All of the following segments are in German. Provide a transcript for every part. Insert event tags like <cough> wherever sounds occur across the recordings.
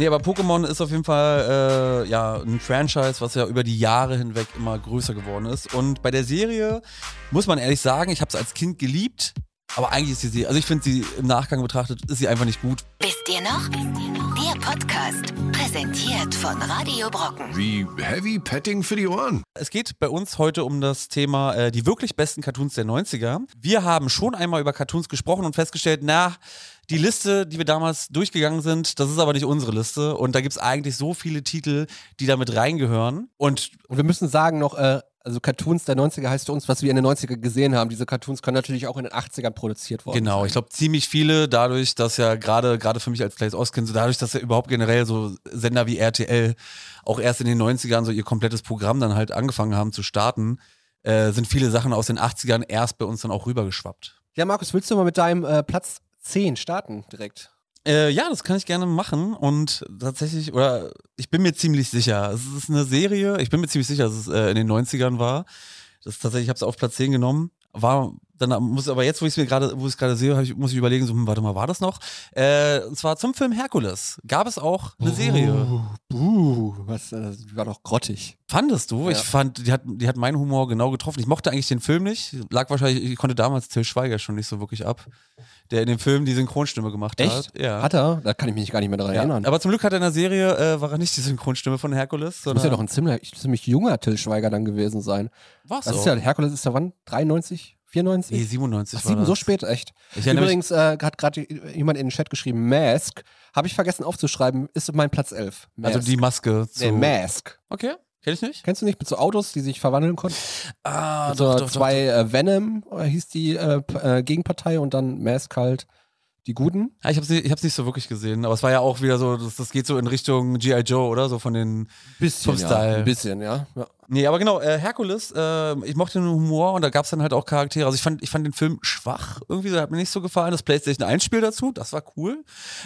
Nee, aber Pokémon ist auf jeden Fall äh, ja, ein Franchise, was ja über die Jahre hinweg immer größer geworden ist. Und bei der Serie muss man ehrlich sagen, ich habe es als Kind geliebt, aber eigentlich ist sie, also ich finde sie im Nachgang betrachtet, ist sie einfach nicht gut. Wisst ihr noch? Der Podcast, präsentiert von Radio Brocken. Wie Heavy Petting für die Ohren. Es geht bei uns heute um das Thema äh, die wirklich besten Cartoons der 90er. Wir haben schon einmal über Cartoons gesprochen und festgestellt, na, die Liste, die wir damals durchgegangen sind, das ist aber nicht unsere Liste. Und da gibt es eigentlich so viele Titel, die damit reingehören. Und, Und wir müssen sagen noch, äh, also Cartoons der 90er heißt für uns, was wir in den 90er gesehen haben. Diese Cartoons können natürlich auch in den 80ern produziert worden Genau, sein. ich glaube ziemlich viele, dadurch, dass ja gerade gerade für mich als Plays Ostkind, so dadurch, dass ja überhaupt generell so Sender wie RTL auch erst in den 90ern so ihr komplettes Programm dann halt angefangen haben zu starten, äh, sind viele Sachen aus den 80ern erst bei uns dann auch rübergeschwappt. Ja, Markus, willst du mal mit deinem äh, Platz 10 starten direkt? Äh, ja, das kann ich gerne machen und tatsächlich, oder ich bin mir ziemlich sicher, es ist eine Serie, ich bin mir ziemlich sicher, dass es äh, in den 90ern war. Das tatsächlich, ich habe es auf Platz 10 genommen, war dann muss aber jetzt, wo ich es mir gerade, wo ich es gerade sehe, ich, muss ich überlegen, so, hm, warte mal, war das noch? Äh, und zwar zum Film Herkules gab es auch eine Serie. Uh, buh, was, äh, die war doch grottig. Fandest du? Ja. Ich fand, die hat, die hat meinen Humor genau getroffen. Ich mochte eigentlich den Film nicht. Lag wahrscheinlich, ich konnte damals Till Schweiger schon nicht so wirklich ab, der in dem Film die Synchronstimme gemacht Echt? hat. Ja. Hat er? Da kann ich mich gar nicht mehr daran ja. erinnern. Aber zum Glück hat er in der Serie, äh, war er nicht die Synchronstimme von Herkules, das muss ja doch ein ziemlich, ziemlich junger Till Schweiger dann gewesen sein. war's Das auch. ist ja, Herkules ist ja wann? 93? 94? Nee, 97 Ach, war sieben, das. so spät, echt. Ich Übrigens äh, hat gerade jemand in den Chat geschrieben, Mask. Habe ich vergessen aufzuschreiben, ist mein Platz 11. Mask. also die Maske zu... nee, Mask. Okay, kenn ich nicht. Kennst du nicht mit so Autos, die sich verwandeln konnten? Ah, Mit so zwei Äh, Venom äh, hieß die äh, äh, Gegenpartei und dann Mask halt die Guten. Ja, ich ich hab's nicht so wirklich gesehen, aber es war ja auch wieder so, das, das geht so in Richtung G.I. Joe, oder? So von den Bisschen, Vom Style. Ein bisschen, ja. ja. Nee, aber genau, äh, Herkules, äh, ich mochte den Humor und da gab's dann halt auch Charaktere. Also ich fand, ich fand den Film schwach irgendwie, der hat mir nicht so gefallen. Das PlayStation 1-Spiel dazu, das war cool.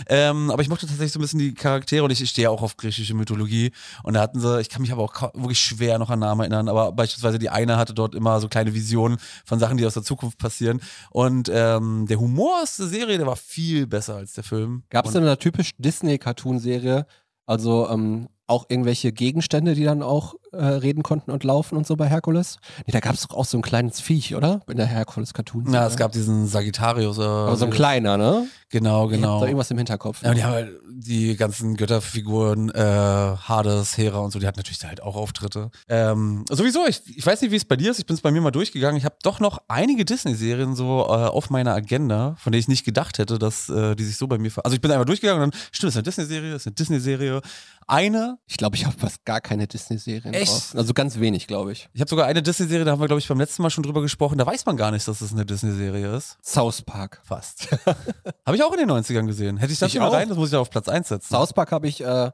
Ähm, aber ich mochte tatsächlich so ein bisschen die Charaktere und ich, ich stehe ja auch auf griechische Mythologie. Und da hatten sie, ich kann mich aber auch wirklich schwer noch an Namen erinnern, aber beispielsweise die eine hatte dort immer so kleine Visionen von Sachen, die aus der Zukunft passieren. Und ähm, der Humor aus der Serie, der war viel besser als der Film. Gab es in einer typisch Disney-Cartoon-Serie, also ähm, auch irgendwelche Gegenstände, die dann auch äh, reden konnten und laufen und so bei Herkules? Nee, da gab es doch auch so ein kleines Viech, oder? In der Herkules-Cartoon. Na, es gab diesen Sagittarius. Äh, Aber so ein kleiner, ne? Genau, genau. da irgendwas im Hinterkopf. Ja, und die haben halt die ganzen Götterfiguren, äh, Hades, Hera und so, die hatten natürlich da halt auch Auftritte. Ähm, sowieso, ich, ich weiß nicht, wie es bei dir ist, ich bin es bei mir mal durchgegangen. Ich habe doch noch einige Disney-Serien so äh, auf meiner Agenda, von denen ich nicht gedacht hätte, dass äh, die sich so bei mir ver Also ich bin einfach durchgegangen und dann, stimmt, es ist eine Disney-Serie, es ist eine Disney-Serie. Eine, Ich glaube, ich habe fast gar keine Disney-Serien Echt? drauf. Also ganz wenig, glaube ich. ich habe sogar eine Disney-Serie, da haben wir, glaube ich, beim letzten Mal schon drüber gesprochen, da weiß man gar nicht, dass es eine Disney-Serie ist. South Park. Fast. <laughs> habe ich auch in den 90ern gesehen. Hätte ich das Ich immer auch. rein, das muss ich ja auf Platz 1 setzen. South Park habe ich äh,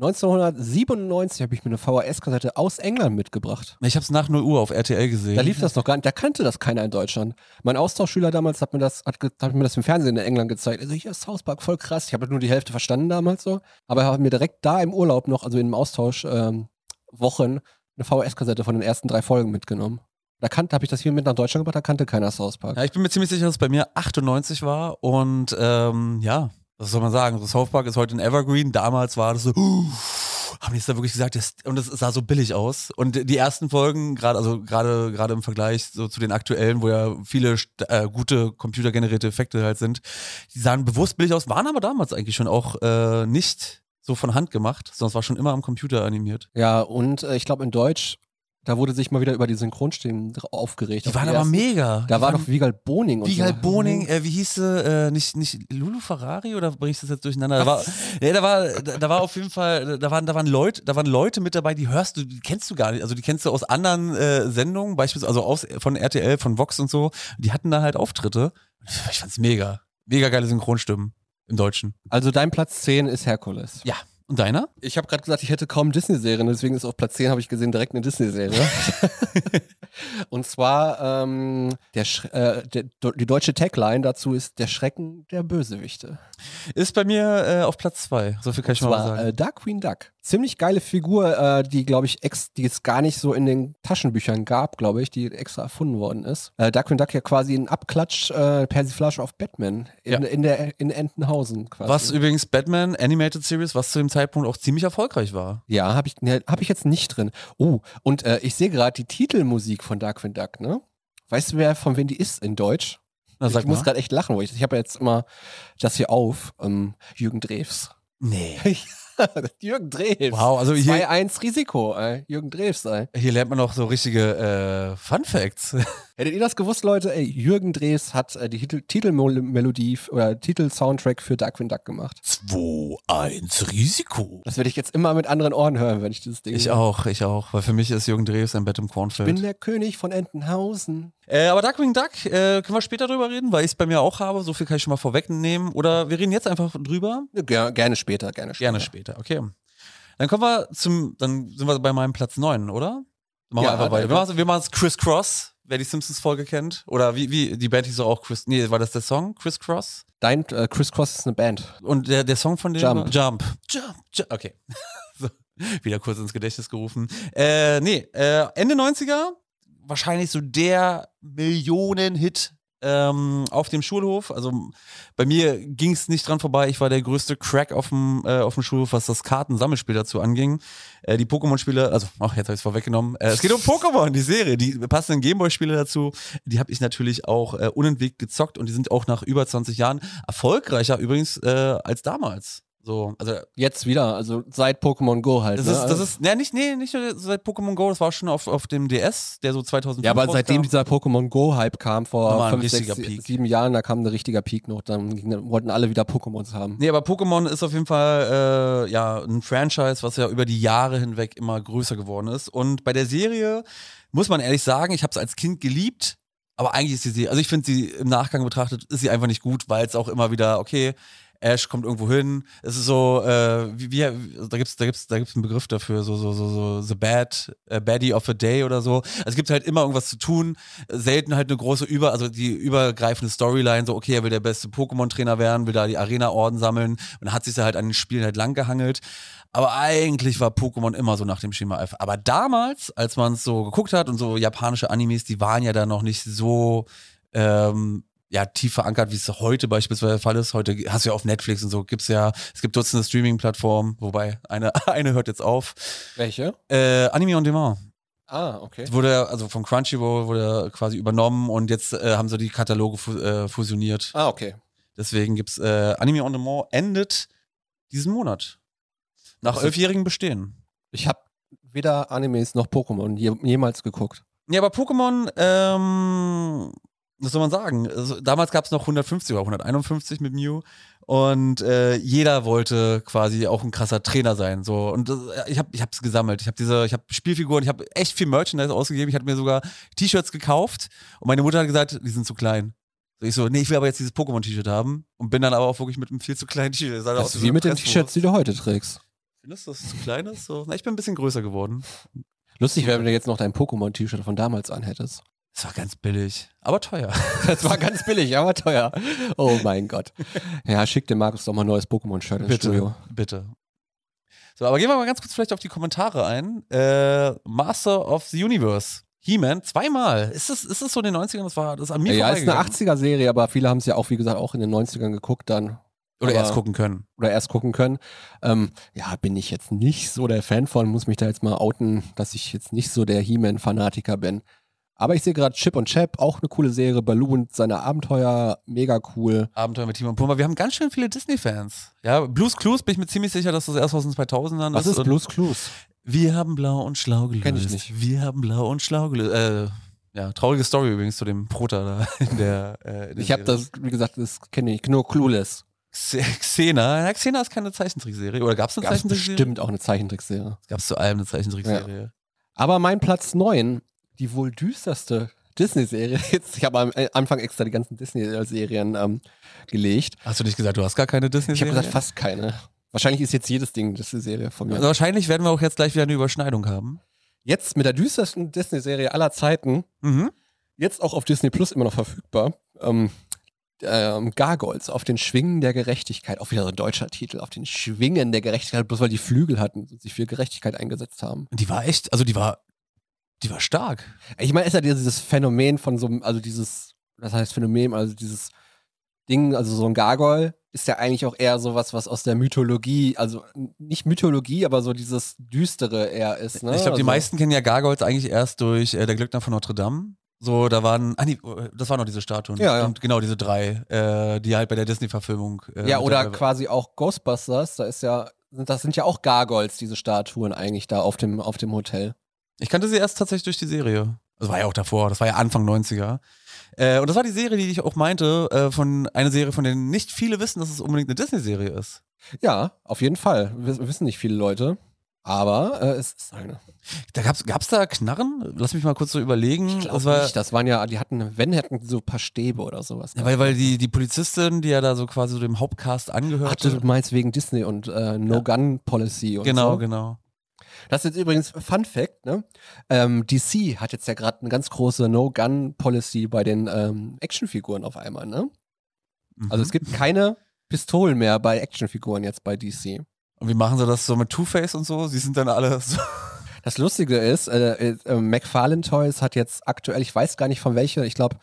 1997 habe ich mir eine VHS-Kassette aus England mitgebracht. Ich habe es nach 0 Uhr auf RTL gesehen. Da lief das noch gar nicht, da kannte das keiner in Deutschland. Mein Austauschschüler damals hat mir das, hat, hat mir das im Fernsehen in England gezeigt. Also hier ist South Park voll krass. Ich habe nur die Hälfte verstanden damals so. Aber er hat mir direkt da im Urlaub noch, also im Austausch ähm, Wochen, eine VHS-Kassette von den ersten drei Folgen mitgenommen. Da kannte, habe ich das hier mit nach Deutschland gebracht, da kannte keiner South Park. Ja, ich bin mir ziemlich sicher, dass es bei mir 98 war und ähm, ja, was soll man sagen? So South Park ist heute ein Evergreen. Damals war das so, <gasps> haben die es da wirklich gesagt? Das, und es sah so billig aus. Und die ersten Folgen, gerade also gerade im Vergleich so zu den aktuellen, wo ja viele äh, gute computergenerierte Effekte halt sind, die sahen bewusst billig aus, waren aber damals eigentlich schon auch äh, nicht so von Hand gemacht, sondern es war schon immer am Computer animiert. Ja, und äh, ich glaube in Deutsch, da wurde sich mal wieder über die Synchronstimmen aufgeregt. Die waren aber ersten- mega. Da Die war doch Wiegald Boning Wiegald so. Boning, äh, wie hieß sie, äh, nicht, nicht Lulu Ferrari oder bringe ich das jetzt durcheinander? Da war, ja, da war, da, da war auf jeden Fall, da waren, da waren Leute, da waren Leute mit dabei, die hörst du, die kennst du gar nicht. Also die kennst du aus anderen äh, Sendungen, beispielsweise, also aus, von RTL, von Vox und so. Die hatten da halt Auftritte. Ich fand's mega. Mega geile Synchronstimmen im Deutschen. Also dein Platz 10 ist Herkules. Ja. Und deiner? Ich habe gerade gesagt, ich hätte kaum Disney-Serien, deswegen ist auf Platz 10, habe ich gesehen, direkt eine Disney-Serie. <laughs> Und zwar, ähm, der, äh, der, die deutsche Tagline dazu ist Der Schrecken der Bösewichte. Ist bei mir äh, auf Platz zwei. So viel kann ich Und mal zwar sagen. äh, Dark Queen Duck. Ziemlich geile Figur, äh, die, glaube ich, ex, die es gar nicht so in den Taschenbüchern gab, glaube ich, die extra erfunden worden ist. Äh, Darkwing Duck ja quasi ein Abklatsch äh, Persiflage auf Batman in, Ja. in, der, in Entenhausen quasi. Was übrigens Batman Animated Series, was zu dem Zeitpunkt auch ziemlich erfolgreich war. Ja, habe ich, ne, hab ich jetzt nicht drin. Oh, und äh, ich sehe gerade die Titelmusik von Darkwing Duck, ne? Weißt du, wer von wem die ist in Deutsch? Na, ich muss gerade echt lachen, weil ich, ich habe ja jetzt immer das hier auf, ähm, Jürgen Drews. Nee. <laughs> Jürgen Drews. Wow, also hier, 2-1 Risiko, ey. Jürgen Drews, ey. hier lernt man auch so richtige äh, Fun Facts. <laughs> Hättet ihr das gewusst, Leute? Ey, Jürgen Drews hat äh, die Titel Titelmelodie f- oder Titelsoundtrack für Darkwing Duck gemacht. 2-1 Risiko. Das werde ich jetzt immer mit anderen Ohren hören, wenn ich dieses Ding Ich höre. auch, ich auch. Weil für mich ist Jürgen Drews ein Bett im Ich Kornfeld. bin der König von Entenhausen. Äh, aber Darkwing Duck, äh, können wir später drüber reden, weil ich es bei mir auch habe. So viel kann ich schon mal vorwegnehmen. Oder wir reden jetzt einfach drüber. Ger gerne später, gerne später. Gerne später, okay. Dann kommen wir zum, dann sind wir bei meinem Platz 9, oder? Machen wir Ja, einfach weiter. Wir machen, wir es Criss Cross, wer die Simpsons-Folge kennt. Oder wie, wie, die Band hieß doch auch Chris, nee, war das der Song? Criss Cross? Dein äh, Chris Cross ist eine Band. Und der, der Song von dem? Jump. Jump. Jump. Jump. Okay. <laughs> so, wieder kurz ins Gedächtnis gerufen. Äh, nee, äh, Ende 90er, wahrscheinlich so der Millionen-Hit ähm, auf dem Schulhof. Also bei mir ging es nicht dran vorbei. Ich war der größte Crack auf dem, äh, auf dem Schulhof, was das Kartensammelspiel dazu anging. Äh, die Pokémon-Spiele, also, ach, jetzt habe ich es vorweggenommen. Äh, es geht um Pokémon, die Serie. Die passenden Gameboy-Spiele dazu, die habe ich natürlich auch äh, unentwegt gezockt und die sind auch nach über 20 Jahren erfolgreicher übrigens äh, als damals. So, also Jetzt wieder, also seit Pokémon Go halt. das ne? ist, das ist, ne, nicht, nee, nicht nur seit Pokémon Go, das war schon auf, auf dem DS, der so 2005 ja, aber seitdem dieser Pokémon Go-Hype kam vor ein fünf, sechs, Peak. sieben Jahren, da kam ein richtiger Peak noch. Dann, dann wollten alle wieder Pokémons haben. Nee, aber Pokémon ist auf jeden Fall äh, ja ein Franchise, was ja über die Jahre hinweg immer größer geworden ist. Und bei der Serie muss man ehrlich sagen, ich habe es als Kind geliebt, aber eigentlich ist Serie, also ich finde sie im Nachgang betrachtet, ist sie einfach nicht gut, weil es auch immer wieder, okay, Ash kommt irgendwo hin. Es ist so, äh, wie, wie da gibt's, da gibt's, da gibt's einen Begriff dafür, so, so, so, so the bad, äh, baddie of a day oder so. Also es gibt halt immer irgendwas zu tun. Selten halt eine große über, also die übergreifende Storyline, so okay, er will der beste Pokémon-Trainer werden, will da die Arena-Orden sammeln und hat sich halt an den Spielen halt lang gehangelt. Aber eigentlich war Pokémon immer so nach dem Schema F. Aber damals, als man es so geguckt hat und so japanische Animes, die waren ja da noch nicht so ähm, ja, tief verankert, wie es heute beispielsweise der Fall ist. Heute hast du ja auf Netflix und so, gibt's ja, es gibt Dutzende Streaming-Plattformen, wobei eine, <laughs> eine hört jetzt auf. Welche? Äh, Anime on Demand. Ah, okay. Wurde, also von Crunchyroll wurde quasi übernommen und jetzt äh, haben sie die Kataloge fu äh, fusioniert. Ah, okay. Deswegen gibt's äh, Anime on Demand endet diesen Monat. Nach Also- elfjährigem Bestehen. Ich habe weder Animes noch Pokémon je, jemals geguckt. Ja, aber Pokémon, ähm, was soll man sagen? Also, damals gab es noch 150 oder 151 mit Mew und äh, jeder wollte quasi auch ein krasser Trainer sein. So und das, ich habe ich hab's gesammelt. Ich habe diese, ich habe Spielfiguren, ich habe echt viel Merchandise ausgegeben. Ich hatte mir sogar T-Shirts gekauft und meine Mutter hat gesagt, die sind zu klein. So, ich so, nee, ich will aber jetzt dieses Pokémon-T-Shirt haben und bin dann aber auch wirklich mit einem viel zu kleinen T-Shirt. Das ist so wie mit den. T-Shirts, die du heute trägst. Findest du, dass es zu klein ist? So, na, ich bin ein bisschen größer geworden. Lustig wäre, wenn du jetzt noch dein Pokémon-T-Shirt von damals anhättest. Es war ganz billig, aber teuer. <laughs> Das war ganz billig, aber teuer. Oh mein Gott. Ja, schick dem Markus doch mal ein neues Pokémon-Shirt ins Bitte, Studio. bitte. So, aber gehen wir mal ganz kurz vielleicht auf die Kommentare ein. Äh, Master of the Universe. He-Man, zweimal. Ist das, ist das so in den 90ern? Das war das an mir Ja, ist eine vorbeigegangen. 80er-Serie, aber viele haben es ja auch, wie gesagt, auch in den 90ern geguckt dann. Oder aber- erst gucken können. Oder erst gucken können. Ähm, ja, bin ich jetzt nicht so der Fan von, muss mich da jetzt mal outen, dass ich jetzt nicht so der He-Man-Fanatiker bin. Aber ich sehe gerade Chip und Chap, auch eine coole Serie. Baloo und seine Abenteuer, mega cool. Abenteuer mit Timon und Pumba. Wir haben ganz schön viele Disney-Fans. Ja, Blues Clues bin ich mir ziemlich sicher, dass das erst aus den 2000ern Was ist Und Blues Clues? Wir haben blau und schlau gelöst. Kenn ich nicht. Wir haben blau und schlau gelöst. Äh, ja, traurige Story übrigens zu dem Prota da <laughs> in der. Äh, in Ich habe das, wie gesagt, das kenne ich, nur Clueless. Xe- Xena. Ja, Xena ist keine Zeichentrickserie. Oder gab es eine Gab es Zeichentrickserie? bestimmt auch eine Zeichentrickserie. Gab es zu allem eine Zeichentrickserie. Aber mein Platz 9, die wohl düsterste Disney-Serie. <laughs> Jetzt, ich habe am äh, Anfang extra die ganzen Disney-Serien ähm, gelegt. Hast du nicht gesagt, du hast gar keine Ich Disney-Serie? habe gesagt, fast keine. Wahrscheinlich ist jetzt jedes Ding Disney-Serie von mir. also wahrscheinlich werden wir auch jetzt gleich wieder eine Überschneidung haben. Jetzt mit der düstersten Disney-Serie aller Zeiten, Mhm. jetzt auch auf Disney Plus immer noch verfügbar. Ähm, ähm, Gargoyles auf den Schwingen der Gerechtigkeit, auch wieder so ein deutscher Titel, auf den Schwingen der Gerechtigkeit, bloß weil die Flügel hatten und sich für Gerechtigkeit eingesetzt haben. Die war echt, also die war, die war stark. Ich meine, ist ja dieses Phänomen von so einem, also dieses, das heißt Phänomen, also dieses Ding, also so ein Gargoyle ist ja eigentlich auch eher sowas, was aus der Mythologie, also nicht Mythologie, aber so dieses Düstere eher ist. Ne? Ich glaube, die also, meisten kennen ja Gargoyles eigentlich erst durch äh, Der Glöckner von Notre Dame. So, da waren, ah nee, das waren noch diese Statuen. Ja, ja. Und genau diese drei, äh, die halt bei der Disney-Verfilmung. Äh, Ja, oder dabei- quasi auch Ghostbusters, da ist ja, das sind ja auch Gargoyles, diese Statuen eigentlich da auf dem, auf dem Hotel. Ich kannte sie erst tatsächlich durch die Serie. Das war ja auch davor, das war ja Anfang 90er. Äh, und das war die Serie, die ich auch meinte, äh, von eine Serie, von der nicht viele wissen, dass es unbedingt eine Disney-Serie ist. Ja, auf jeden Fall. Wiss- Wissen nicht viele Leute. Aber äh, es ist eine. Da gab's, gab's da Knarren? Lass mich mal kurz so überlegen. Ich das glaube war, nicht. Das waren ja, die hatten, wenn hätten so ein paar Stäbe oder sowas. ja, weil, weil die, die Polizistin, die ja da so quasi so dem Hauptcast Ach, angehörte. du meinst wegen Disney und äh, No-Gun-Policy und genau, so. genau. Das ist jetzt übrigens Fun Fact, ne? Ähm, DC hat jetzt ja gerade eine ganz große No-Gun-Policy bei den ähm, Actionfiguren auf einmal, ne? Mhm. Also es gibt keine Pistolen mehr bei Actionfiguren jetzt bei DC. und wie machen sie das so mit Two-Face und so? Sie sind dann alle so. <laughs> Das Lustige ist, äh, äh, McFarlane Toys hat jetzt aktuell, ich weiß gar nicht von welcher, ich glaube,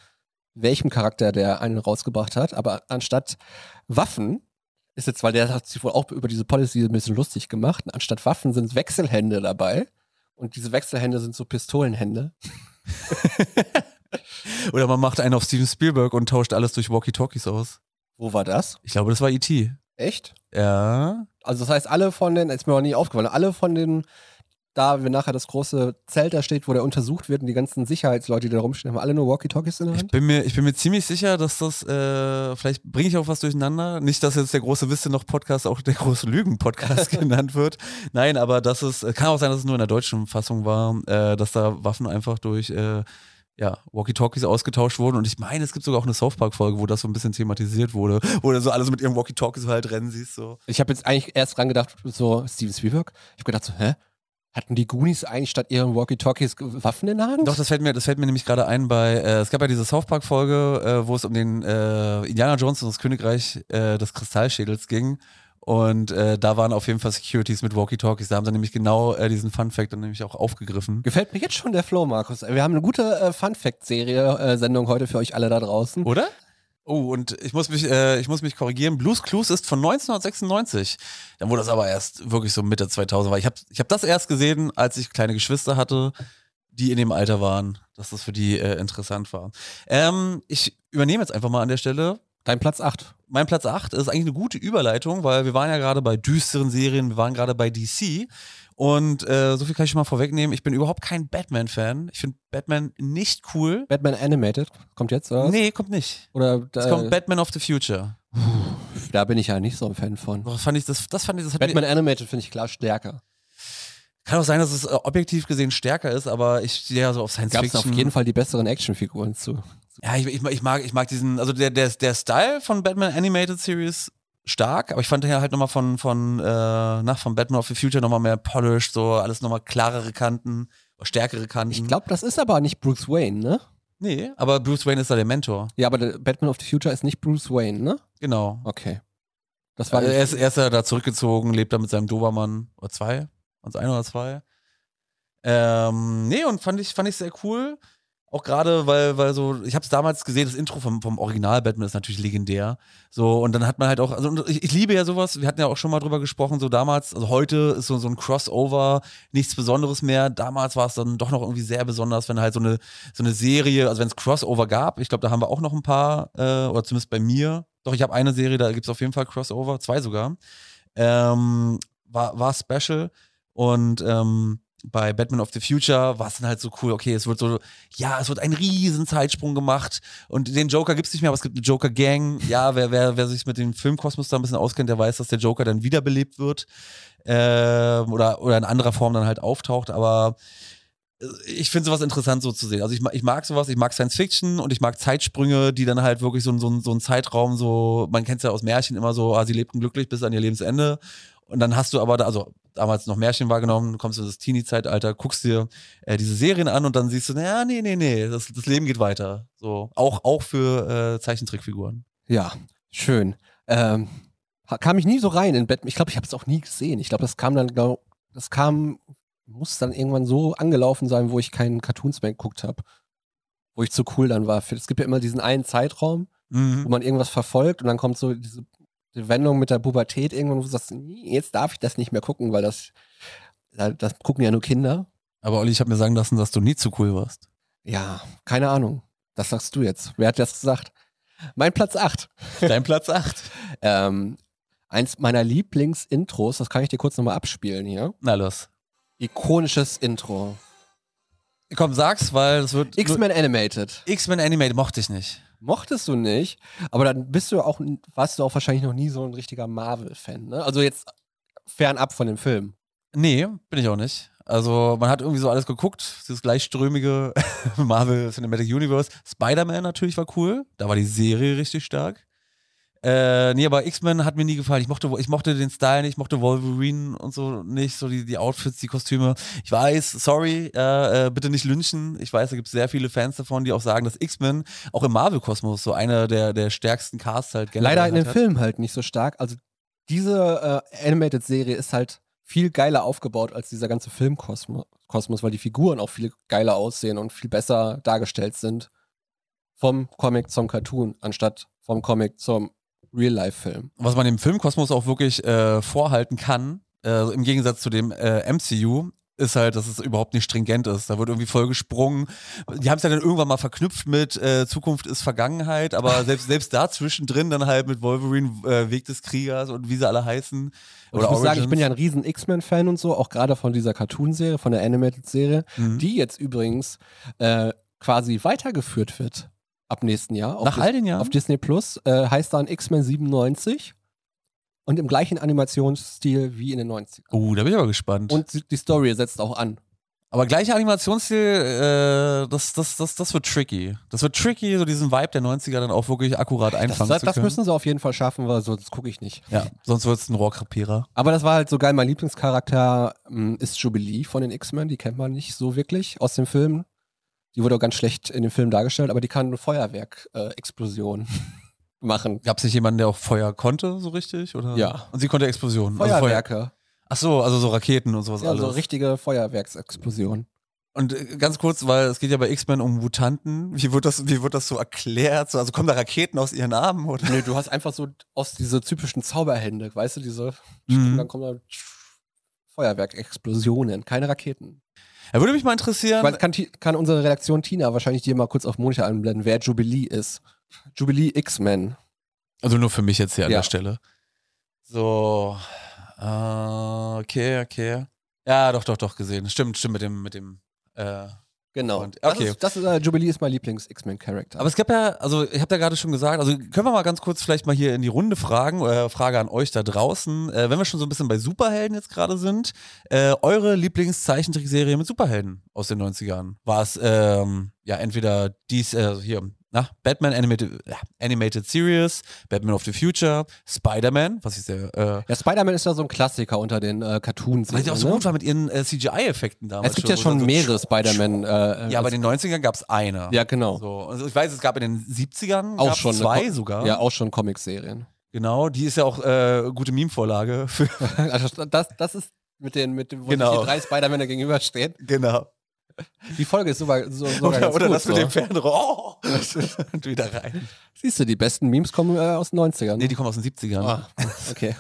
welchem Charakter der einen rausgebracht hat, aber anstatt Waffen ist jetzt, weil der hat sich wohl auch über diese Policy ein bisschen lustig gemacht, anstatt Waffen sind Wechselhände dabei und diese Wechselhände sind so Pistolenhände. <laughs> Oder man macht einen auf Steven Spielberg und tauscht alles durch Walkie-Talkies aus. Wo war das? Ich glaube, das war E.T. Echt? Ja. Also das heißt, alle von den, ist mir auch nie aufgefallen, alle von den, da wenn nachher das große Zelt da steht, wo der untersucht wird und die ganzen Sicherheitsleute, die da rumstehen, haben alle nur Walkie-Talkies in der Ich Hand? bin mir, ich bin mir ziemlich sicher, dass das, äh, vielleicht bringe ich auch was durcheinander. Nicht, dass jetzt der große Wisse noch Podcast auch der große Lügen-Podcast <laughs> genannt wird. Nein, aber das ist, kann auch sein, dass es nur in der deutschen Fassung war, äh, dass da Waffen einfach durch, äh, ja, Walkie-Talkies ausgetauscht wurden. Und ich meine, es gibt sogar auch eine South Park-Folge, wo das so ein bisschen thematisiert wurde, wo du so alle so mit ihrem Walkie-Talkies halt rennen siehst, so. Ich habe jetzt eigentlich erst dran gedacht, so Steven Spielberg. Ich habe gedacht so, hä? Hatten die Goonies eigentlich statt ihren Walkie-Talkies Waffen in der Hand? Doch, das fällt mir, das fällt mir nämlich gerade ein bei, äh, es gab ja diese South Park-Folge, äh, wo es um den äh, Indiana Jones und das Königreich äh, des Kristallschädels ging. Und äh, da waren auf jeden Fall Securities mit Walkie-Talkies. Da haben sie nämlich genau äh, diesen Fun-Fact dann nämlich auch aufgegriffen. Gefällt mir jetzt schon der Flow, Markus. Wir haben eine gute äh, Fun-Fact-Serie-Sendung heute für euch alle da draußen. Oder? Oh, und ich muss mich, äh, ich muss mich korrigieren. Blues Clues ist von 1996. Dann wurde das aber erst wirklich so Mitte 2000 war. Ich habe ich hab das erst gesehen, als ich kleine Geschwister hatte, die in dem Alter waren, dass das für die äh, interessant war. Ähm, ich übernehme jetzt einfach mal an der Stelle. Dein Platz 8. Mein Platz 8 ist eigentlich eine gute Überleitung, weil wir waren ja gerade bei düsteren Serien, wir waren gerade bei DC. Und äh, so viel kann ich schon mal vorwegnehmen. Ich bin überhaupt kein Batman-Fan. Ich finde Batman nicht cool. Batman Animated kommt jetzt, oder? was? Nee, kommt nicht. Oder Es äh, kommt Batman of the Future. da bin ich ja nicht so ein Fan von. Das fand ich, das, das fand ich, das hat Batman Animated finde ich klar stärker. kann auch sein, dass es äh, objektiv gesehen stärker ist, aber ich stehe ja so auf Science Gab es Fiction. auf jeden Fall die besseren Actionfiguren zu. Ja, ich, ich, ich mag, ich mag diesen, also der, der, der Style von Batman Animated Series stark, aber ich fand ja halt nochmal von, von, äh, nach, von Batman of the Future nochmal mehr polished, so alles nochmal klarere Kanten, stärkere Kanten. Ich glaube, das ist aber nicht Bruce Wayne, ne? Nee, aber Bruce Wayne ist da der Mentor. Ja, aber der Batman of the Future ist nicht Bruce Wayne, ne? Genau. Okay. Das war Also er, ist, er ist ja da zurückgezogen, lebt da mit seinem Dobermann oder zwei, uns ein oder zwei. Ähm, nee, und fand ich, fand ich sehr cool. Auch gerade, weil, weil so, ich habe es damals gesehen, das Intro vom, vom Original Batman ist natürlich legendär. So, und dann hat man halt auch, also ich, ich liebe ja sowas, wir hatten ja auch schon mal drüber gesprochen, so damals, also heute ist so, so ein Crossover nichts Besonderes mehr. Damals war es dann doch noch irgendwie sehr besonders, wenn halt so eine, so eine Serie, also wenn es Crossover gab, ich glaube, da haben wir auch noch ein paar, äh, oder zumindest bei mir. Doch, ich habe eine Serie, da gibt es auf jeden Fall Crossover, zwei sogar. Ähm, war, war special. Und ähm, bei Batman of the Future war es dann halt so cool, okay, es wird so, ja, es wird ein riesen Zeitsprung gemacht und den Joker gibt es nicht mehr, aber es gibt eine Joker-Gang. Ja, wer, wer, wer sich mit dem Filmkosmos da ein bisschen auskennt, der weiß, dass der Joker dann wiederbelebt wird ähm, oder, oder in anderer Form dann halt auftaucht, aber äh, ich finde sowas interessant so zu sehen. Also ich, ich mag sowas, ich mag Science Fiction und ich mag Zeitsprünge, die dann halt wirklich so, so, so ein Zeitraum so, man kennt es ja aus Märchen immer so, ah, sie lebten glücklich bis an ihr Lebensende. Und dann hast du aber da, also damals noch Märchen wahrgenommen, du kommst in das Teenie-Zeitalter, guckst dir äh, diese Serien an und dann siehst du, naja, nee, nee, nee, das, das Leben geht weiter. So, auch, auch für äh, Zeichentrickfiguren. Ja, schön. Ähm, kam ich nie so rein in Batman. Ich glaube, ich habe es auch nie gesehen. Ich glaube, das kam dann, glaub, das kam, muss dann irgendwann so angelaufen sein, wo ich keinen Cartoons mehr geguckt habe. Wo ich zu cool dann war. Es gibt ja immer diesen einen Zeitraum, wo Mhm. man irgendwas verfolgt und dann kommt so diese die Wendung mit der Pubertät irgendwann, wo du sagst, jetzt darf ich das nicht mehr gucken, weil das, da- das gucken ja nur Kinder. Aber Olli, ich habe mir sagen lassen, dass du nie zu cool warst. Ja, keine Ahnung. Das sagst du jetzt. Wer hat das gesagt? Mein Platz 8. Dein Platz 8. <laughs> Ähm, eins meiner Lieblingsintros, das kann ich dir kurz nochmal abspielen hier. Na los. Ikonisches Intro. Komm, sag's, weil es wird. X-Men Animated. X-Men Animated mochte ich nicht. Mochtest du nicht, aber dann bist du auch, warst du auch wahrscheinlich noch nie so ein richtiger Marvel-Fan, ne? Also jetzt fernab von dem Film. Nee, bin ich auch nicht. Also, man hat irgendwie so alles geguckt, dieses gleichströmige <laughs> Marvel Cinematic Universe. Spider-Man natürlich war cool. Da war die Serie richtig stark. Äh, nee, aber X-Men hat mir nie gefallen. Ich mochte, ich mochte den Style nicht, ich mochte Wolverine und so nicht, so die, die Outfits, die Kostüme. Ich weiß, sorry, äh, äh, bitte nicht lynchen. Ich weiß, da gibt es sehr viele Fans davon, die auch sagen, dass X-Men auch im Marvel-Kosmos so einer der, der stärksten Casts halt generell Leider in den hat. Filmen halt nicht so stark. Also diese äh, Animated-Serie ist halt viel geiler aufgebaut als dieser ganze Filmkosmos, Kosmos, weil die Figuren auch viel geiler aussehen und viel besser dargestellt sind. Vom Comic zum Cartoon, anstatt vom Comic zum Real-Life-Film. was man im Filmkosmos auch wirklich äh, vorhalten kann, äh, im Gegensatz zu dem äh, MCU, ist halt, dass es überhaupt nicht stringent ist. Da wird irgendwie voll gesprungen. Die haben es ja dann irgendwann mal verknüpft mit äh, Zukunft ist Vergangenheit, aber <laughs> selbst, selbst da zwischendrin dann halt mit Wolverine, äh, Weg des Kriegers und wie sie alle heißen. Und ich muss sagen, ich bin Origins. ja ein riesen X-Men-Fan und so, auch gerade von dieser Cartoon-Serie, von der Animated-Serie, Mhm. die jetzt übrigens äh, quasi weitergeführt wird ab nächsten Jahr. Auf Nach all den Jahren? Auf Disney Plus äh, heißt dann X-Men 97 und im gleichen Animationsstil wie in den 90ern. Oh, da bin ich aber gespannt. Und die- Story setzt auch an. aber gleicher Animationsstil, äh, das, das, das, das wird tricky. Das wird tricky, so diesen Vibe der 90er dann auch wirklich akkurat Das, einfangen das, zu das können. müssen sie auf jeden Fall schaffen, weil sonst gucke ich nicht. ja, sonst wird es ein Rohrkrepierer. Aber das war halt so geil. Mein Lieblingscharakter ähm, ist Jubilee von den X-Men. Die kennt man nicht so wirklich aus dem Film. Die wurde auch ganz schlecht in dem Film dargestellt, aber die kann eine Feuerwerk-Explosion <laughs> machen. Gab es nicht jemanden, der auch Feuer konnte, so richtig? Oder? Ja. Und sie konnte Explosionen. Also Feuer- Feuerwerke. Ach so, also so Raketen und sowas ja, alles. so richtige Feuerwerksexplosion. und äh, ganz kurz, weil es geht ja bei X-Men um Mutanten. Wie wird das, wie wird das so erklärt? So, also kommen da Raketen aus ihren Armen oder? Nö, du hast einfach so aus diese typischen Zauberhände, weißt du, diese, Mhm. dann kommen da Feuerwerkexplosionen, keine Raketen. Ja, würde mich mal interessieren. Weil kann, kann unsere Redaktion Tina wahrscheinlich dir mal kurz auf Monitor anblenden, wer Jubilee ist. Jubilee X-Men. also nur für mich jetzt hier an Ja. der Stelle. So, äh, okay, okay. Ja, doch, doch, doch gesehen. Stimmt, stimmt mit dem, mit dem. Äh, Genau. Und- Das okay. ist, das ist äh, Jubilee ist mein Lieblings-X-Men-Charakter. Aber es gab ja, also ich habe ja gerade schon gesagt, also können wir mal ganz kurz vielleicht mal hier in die Runde fragen, äh, Frage an euch da draußen, äh, wenn wir schon so ein bisschen bei Superhelden jetzt gerade sind, äh, eure Lieblingszeichentrickserie mit Superhelden aus den 90ern? War es ähm, ja entweder dies, äh, hier, na, Batman Animated, ja, Animated Series, Batman of the Future, Spider-Man, was ich sehr, äh, ja, Spider-Man ist ja so ein Klassiker unter den äh, Cartoons. weil sie auch so gut war mit ihren äh, CGI-Effekten damals. Es gibt ja wo schon so mehrere Spider-Man. Äh, Ja, bei den 90ern gab es eine. Ja, genau. So, also ich weiß, es gab in den 70ern auch schon zwei sogar. Ja, auch schon Comic-Serien. Genau, die ist ja auch äh, gute Meme-Vorlage. für- <laughs> also das, das ist mit den, mit dem, wo Genau. die drei Spider-Männer gegenüberstehen. Genau. Die Folge ist sogar, so, sogar Oder, ganz oder gut, das mit dem Fernrohr. Oh. <laughs> Und wieder rein. Siehst du, die besten Memes kommen äh, aus den 90ern. Nee, die kommen aus den 70ern. ah, <laughs> okay.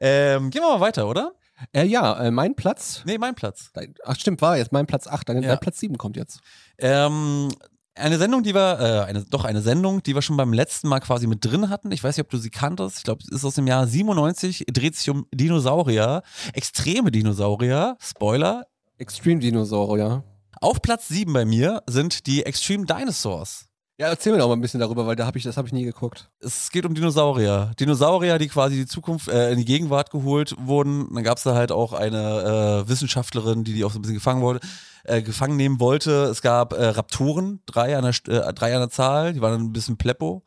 Ähm, gehen wir mal weiter, oder? Äh, ja, äh, mein Platz. Nee, mein Platz. Ach, stimmt, war jetzt mein Platz 8. Dann Ja. Platz 7 kommt jetzt. Ähm, eine Sendung, die wir, äh, eine, doch eine Sendung, die wir schon beim letzten Mal quasi mit drin hatten. Ich weiß nicht, ob du sie kanntest. Ich glaube, es ist aus dem Jahr 97, dreht sich um Dinosaurier, extreme Dinosaurier. Spoiler. Extreme Dinosaurier. Auf Platz 7 bei mir sind die Extreme Dinosaurs. Ja, erzähl mir doch mal ein bisschen darüber, weil da hab ich, das habe ich nie geguckt. es geht um Dinosaurier. Dinosaurier, die quasi die Zukunft, äh, in die Gegenwart geholt wurden. Dann gab es da halt auch eine äh, Wissenschaftlerin, die die auch so ein bisschen gefangen wurde, äh, gefangen nehmen wollte. Es gab äh, Raptoren, drei an, der, äh, drei an der Zahl, die waren dann ein bisschen pleppo.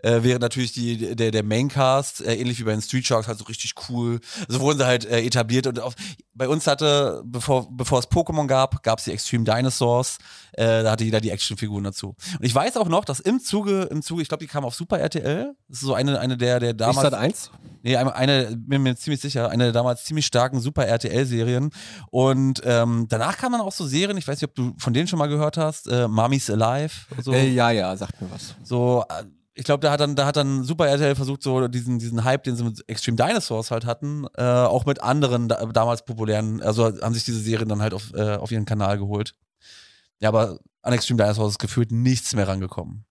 Äh, während natürlich die, der, der Maincast, äh, ähnlich wie bei den Street Sharks, halt so richtig cool. Also wurden sie halt äh, etabliert und auf, bei uns hatte, bevor, bevor es Pokémon gab, gab es die Extreme Dinosaurs. Äh, da hatte jeder die Actionfiguren dazu. Und ich weiß auch noch, dass im Zuge, im Zuge, ich glaube, die kam auf Super RTL. Das ist so eine, eine der, der Ist damals. das eins? Nee, eine, eine, bin mir ziemlich sicher, eine der damals ziemlich starken Super RTL-Serien. Und ähm, danach kamen dann auch so Serien, ich weiß nicht, ob du von denen schon mal gehört hast, äh, Mommy's Alive. So, Äh, ja, ja, sagt mir was. so äh, ich glaube, da hat dann, da hat dann Super RTL versucht, so diesen, diesen Hype, den sie mit Extreme Dinosaurs halt hatten, äh, auch mit anderen da, damals populären, also haben sich diese Serien dann halt auf, äh, auf ihren Kanal geholt. Ja, aber an Extreme Dinosaurs ist gefühlt nichts mehr rangekommen,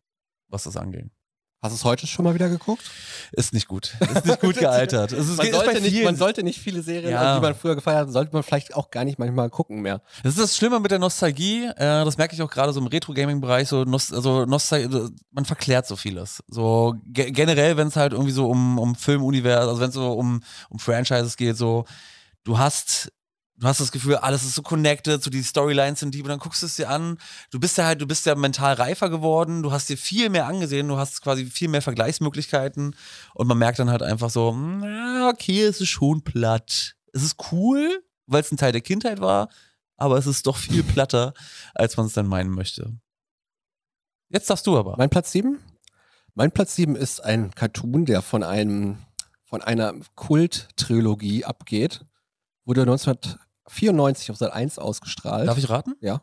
was das anging. Hast du es heute schon mal wieder geguckt? Ist nicht gut. Ist nicht gut <laughs> gealtert. Es ist, Man sollte, nicht, man sollte nicht viele Serien, Ja. die man früher gefeiert hat, sollte man vielleicht auch gar nicht manchmal gucken mehr. Das ist das Schlimme mit der Nostalgie. Äh, das merke ich auch gerade so im Retro-Gaming-Bereich. So Nost also Nostal man verklärt so vieles. So ge generell, wenn es halt irgendwie so um, um Filmuniversum, also wenn es so um, um Franchises geht, so du hast du hast das Gefühl, alles ist so connected, so die Storylines sind die und dann guckst du es dir an. Du bist ja halt, du bist ja mental reifer geworden. Du hast dir viel mehr angesehen. Du hast quasi viel mehr Vergleichsmöglichkeiten und man merkt dann halt einfach so, na, okay, es ist schon platt. Es ist cool, weil es ein Teil der Kindheit war, aber es ist doch viel platter, als man es dann meinen möchte. Jetzt darfst du aber. Mein Platz 7? Mein Platz 7 ist ein Cartoon, der von einem von einer Kult-Trilogie abgeht. Wurde 1994 auf Sat 1 ausgestrahlt. Darf ich raten? Ja.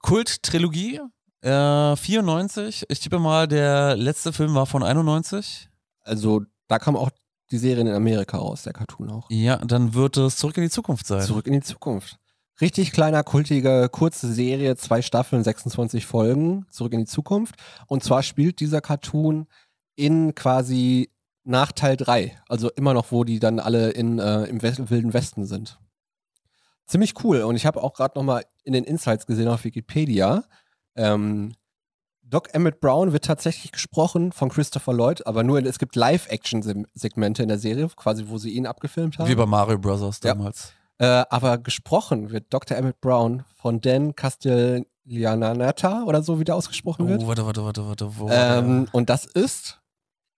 Kult-Trilogie, äh, 94. Ich tippe mal, der letzte Film war von 91. Also da kam auch die Serie in Amerika raus, der Cartoon auch. Ja, dann wird es Zurück in die Zukunft sein. Zurück in die Zukunft. Richtig kleiner, kultige, kurze Serie, zwei Staffeln, 26 Folgen, Zurück in die Zukunft. Und zwar spielt dieser Cartoon in quasi nach Teil 3. Also immer noch, wo die dann alle in, äh, im West Wilden Westen sind. Ziemlich cool. Und ich habe auch gerade nochmal in den Insights gesehen auf Wikipedia. Ähm, Doc Emmett Brown wird tatsächlich gesprochen von Christopher Lloyd, aber nur, in, es gibt Live-Action-Segmente in der Serie, quasi, wo sie ihn abgefilmt haben. Wie bei Mario Bros. Ja. damals. Äh, aber gesprochen wird Dr. Emmett Brown von Dan Castellaneta oder so, wie der ausgesprochen wird. Oh, warte, warte, warte, warte. Wo, Ähm, und das ist